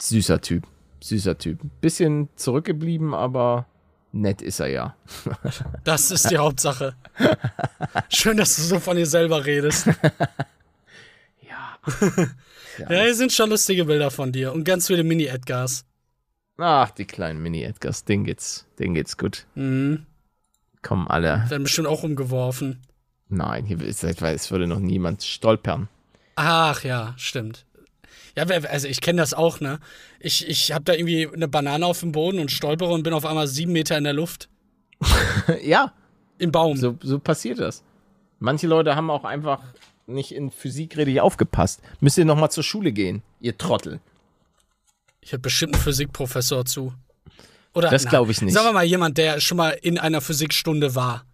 Süßer Typ. Süßer Typ. Bisschen zurückgeblieben, aber nett ist er ja. Das ist die Hauptsache. Schön, dass du so von dir selber redest. Ja. Ja, hier sind schon lustige Bilder von dir und ganz viele Mini-Edgars. Ach, die kleinen Mini-Edgars, denen geht's, denen geht's gut. Mhm. Kommen alle. Werden bestimmt auch umgeworfen. Nein, hier ist, es würde noch niemand stolpern. Ach ja, stimmt. Ja, also ich kenne das auch, ne? Ich, ich habe da irgendwie eine Banane auf dem Boden und stolpere und bin auf einmal sieben Meter in der Luft. ja, Im Baum. so, so passiert das. Manche Leute haben auch einfach nicht in Physik richtig aufgepasst. Müsst ihr nochmal zur Schule gehen, ihr Trottel. Ich hätte bestimmt einen Physikprofessor zu. Oder, Das na, glaub ich nicht. Sagen wir mal jemand, der schon mal in einer Physikstunde war.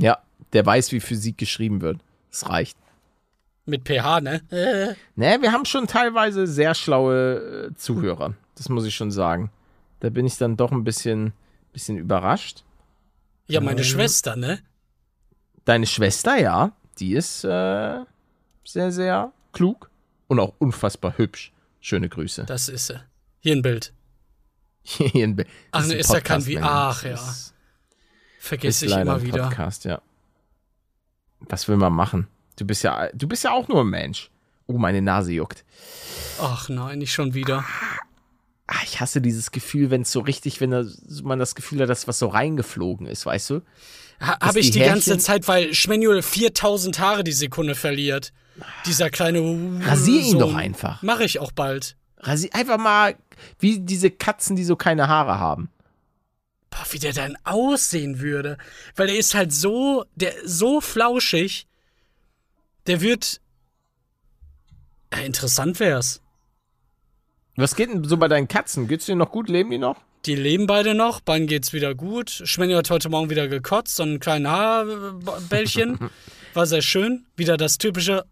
Ja, der weiß, wie Physik geschrieben wird. Das reicht. Mit pH, ne? Ne, wir haben schon teilweise sehr schlaue äh, Zuhörer. Das muss ich schon sagen. Da bin ich dann doch ein bisschen, bisschen überrascht. Ja, meine Schwester, ne? Deine Schwester, ja, die ist äh, sehr, sehr klug und auch unfassbar hübsch. Schöne Grüße. Das ist sie. Hier ein Bild. Hier in Be- Ach ne, ein ist ja kein Wie- ach, ja. Das Vergesse ich immer wieder. Podcast, ja. Was will man machen? Du bist ja, du bist ja auch nur ein Mensch. Oh, meine Nase juckt. Ach nein, nicht schon wieder. ah, ich hasse dieses Gefühl, wenn es so richtig, wenn man das Gefühl hat, dass was so reingeflogen ist, weißt du? Ha, Habe ich die die ganze Zeit, weil Schmanuel 4000 Haare die Sekunde verliert. Dieser kleine. Rasier ihn doch einfach. Mache ich auch bald. Rasi einfach mal wie diese Katzen, die so keine Haare haben. Boah, wie der dann aussehen würde. Weil der ist halt so, der so flauschig. Der wird. Ja, interessant wär's. Was geht denn so bei deinen Katzen? Geht's denen noch gut? Leben die noch? Die leben beide noch, beiden geht's wieder gut. Schmenny hat heute Morgen wieder gekotzt, so ein kleines Haarbällchen. War sehr schön. Wieder das typische.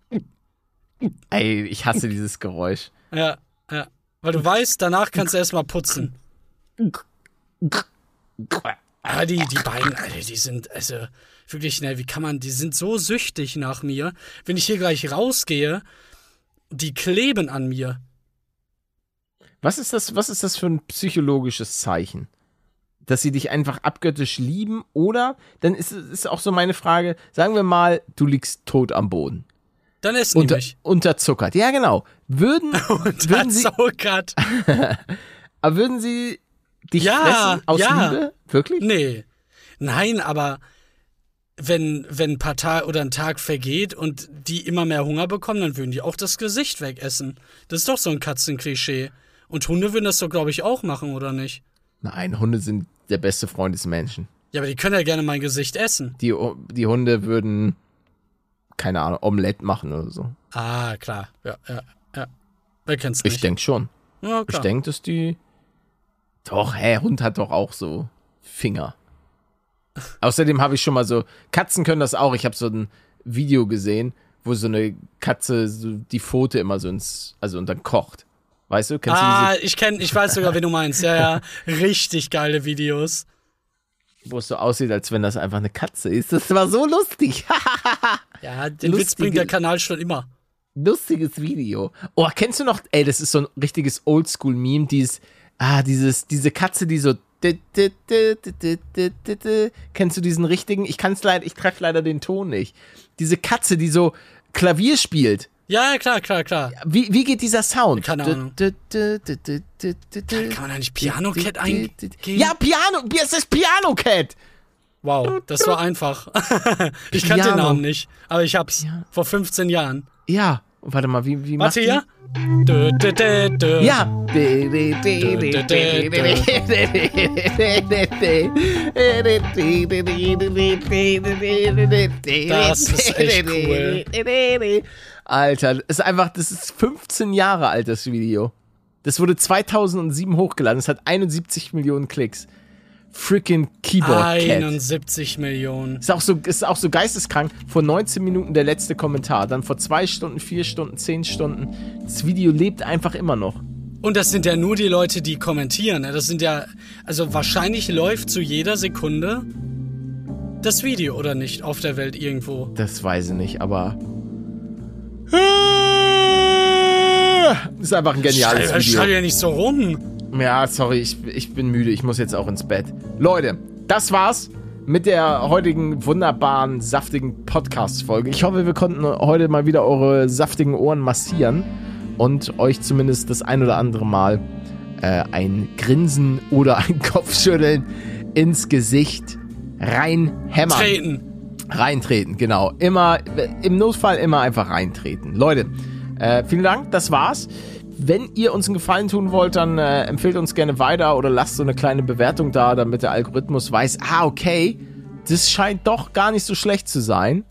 Ey, ich hasse dieses Geräusch. Ja, ja. Weil du weißt, danach kannst du erstmal putzen. Ah, die, die beiden, Alter, die sind, also, wirklich, ne, wie kann man, die sind so süchtig nach mir. Wenn ich hier gleich rausgehe, die kleben an mir. Was ist das, was ist das für ein psychologisches Zeichen? Dass sie dich einfach abgöttisch lieben oder, dann ist es ist auch so meine Frage, sagen wir mal, du liegst tot am Boden. Dann essen die Unter, mich. unterzuckert. Ja, genau. Würden, würden, sie, aber würden sie dich Ja, fressen aus ja. Liebe? Wirklich? Nee. Nein, aber wenn, wenn ein paar Tage oder ein Tag vergeht und die immer mehr Hunger bekommen, dann würden die auch das Gesicht wegessen. Das ist doch so ein Katzenklischee. Und Hunde würden das doch, glaube ich, auch machen, oder nicht? Nein, Hunde sind der beste Freund des Menschen. Ja, aber die können ja gerne mein Gesicht essen. Die, die Hunde würden, keine Ahnung, Omelette machen oder so. Ah, klar. Ja, ja, ja. Wer kennt's Ich nicht? denke schon. ja, Ich klar. denke, dass die. Doch, hä, Hund hat doch auch so Finger. Außerdem habe ich schon mal so. Katzen können das auch. Ich habe so ein Video gesehen, wo so eine Katze so die Pfote immer so ins. Also und dann kocht. Weißt du? Kennst Ah, du ich kenn, ich weiß sogar, wen du meinst. Ja, ja. Richtig geile Videos. wo es so aussieht, als wenn das einfach eine Katze ist? Das war so lustig. Ja, den Witz Lustige- bringt der Kanal schon immer. Lustiges Video. Oh, kennst du noch? Ey, das ist so ein richtiges Oldschool-Meme. Dieses, ah, dieses, diese Katze, die so. Kennst du diesen richtigen? Ich kann es leider, ich trage leider den Ton nicht. Diese Katze, die so Klavier spielt. Ja, klar, klar, klar. Wie, wie geht dieser Sound? Keine Ahnung. Kann man da nicht Piano Cat eingeben? Ja, Piano, es ist Piano Cat. Wow, das war einfach. ich kannte den. Namen nicht, aber ich hab's vor 15 Jahren. Ja, warte mal, wie, wie macht Warte die? hier. Ja. Das ist echt cool. Alter, ist einfach, das ist 15 Jahre alt, das Video. Das wurde 2007 hochgeladen. Es hat 71 Millionen Klicks. Freaking Keyboard Cat. 71 Millionen. Ist auch, so, ist auch so geisteskrank. Vor 19 Minuten der letzte Kommentar. Dann vor 2 Stunden, 4 Stunden, 10 Stunden. Das Video lebt einfach immer noch. Und das sind ja nur die Leute, die kommentieren. ne? Das sind ja, also wahrscheinlich läuft zu jeder Sekunde das Video oder nicht auf der Welt irgendwo. Das weiß ich nicht, aber. Ist einfach ein geniales Schrei, schrei Video. ja nicht so rum. Ja, sorry, ich, ich bin müde. Ich muss jetzt auch ins Bett. Leute, das war's mit der heutigen wunderbaren, saftigen Podcast-Folge. Ich hoffe, wir konnten heute mal wieder eure saftigen Ohren massieren und euch zumindest das ein oder andere Mal äh, ein Grinsen oder ein Kopfschütteln ins Gesicht reinhämmern. Treten. Reintreten, genau. Immer, im Notfall immer einfach reintreten. Leute, äh, vielen Dank, das war's. Wenn ihr uns einen Gefallen tun wollt, dann äh, empfehlt uns gerne weiter oder lasst so eine kleine Bewertung da, damit der Algorithmus weiß, ah, okay, das scheint doch gar nicht so schlecht zu sein.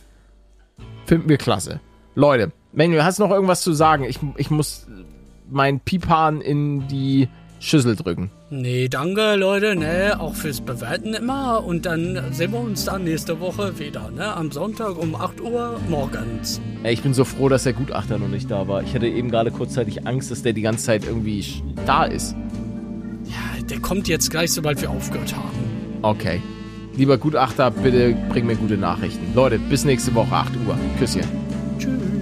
Finden wir klasse. Leute, Manuel, hast du noch irgendwas zu sagen? Ich, ich muss meinen Pipan in die Schüssel drücken. Nee, danke, Leute, ne, auch fürs Bewerten immer. Und dann sehen wir uns dann nächste Woche wieder, ne, am Sonntag um 8 Uhr morgens. Ey, ich bin so froh, dass der Gutachter noch nicht da war. Ich hatte eben gerade kurzzeitig Angst, dass der die ganze Zeit irgendwie da ist. Ja, der kommt jetzt gleich, sobald wir aufgehört haben. Okay. Lieber Gutachter, bitte bring mir gute Nachrichten. Leute, bis nächste Woche, 8 Uhr. Küsschen. Tschüss.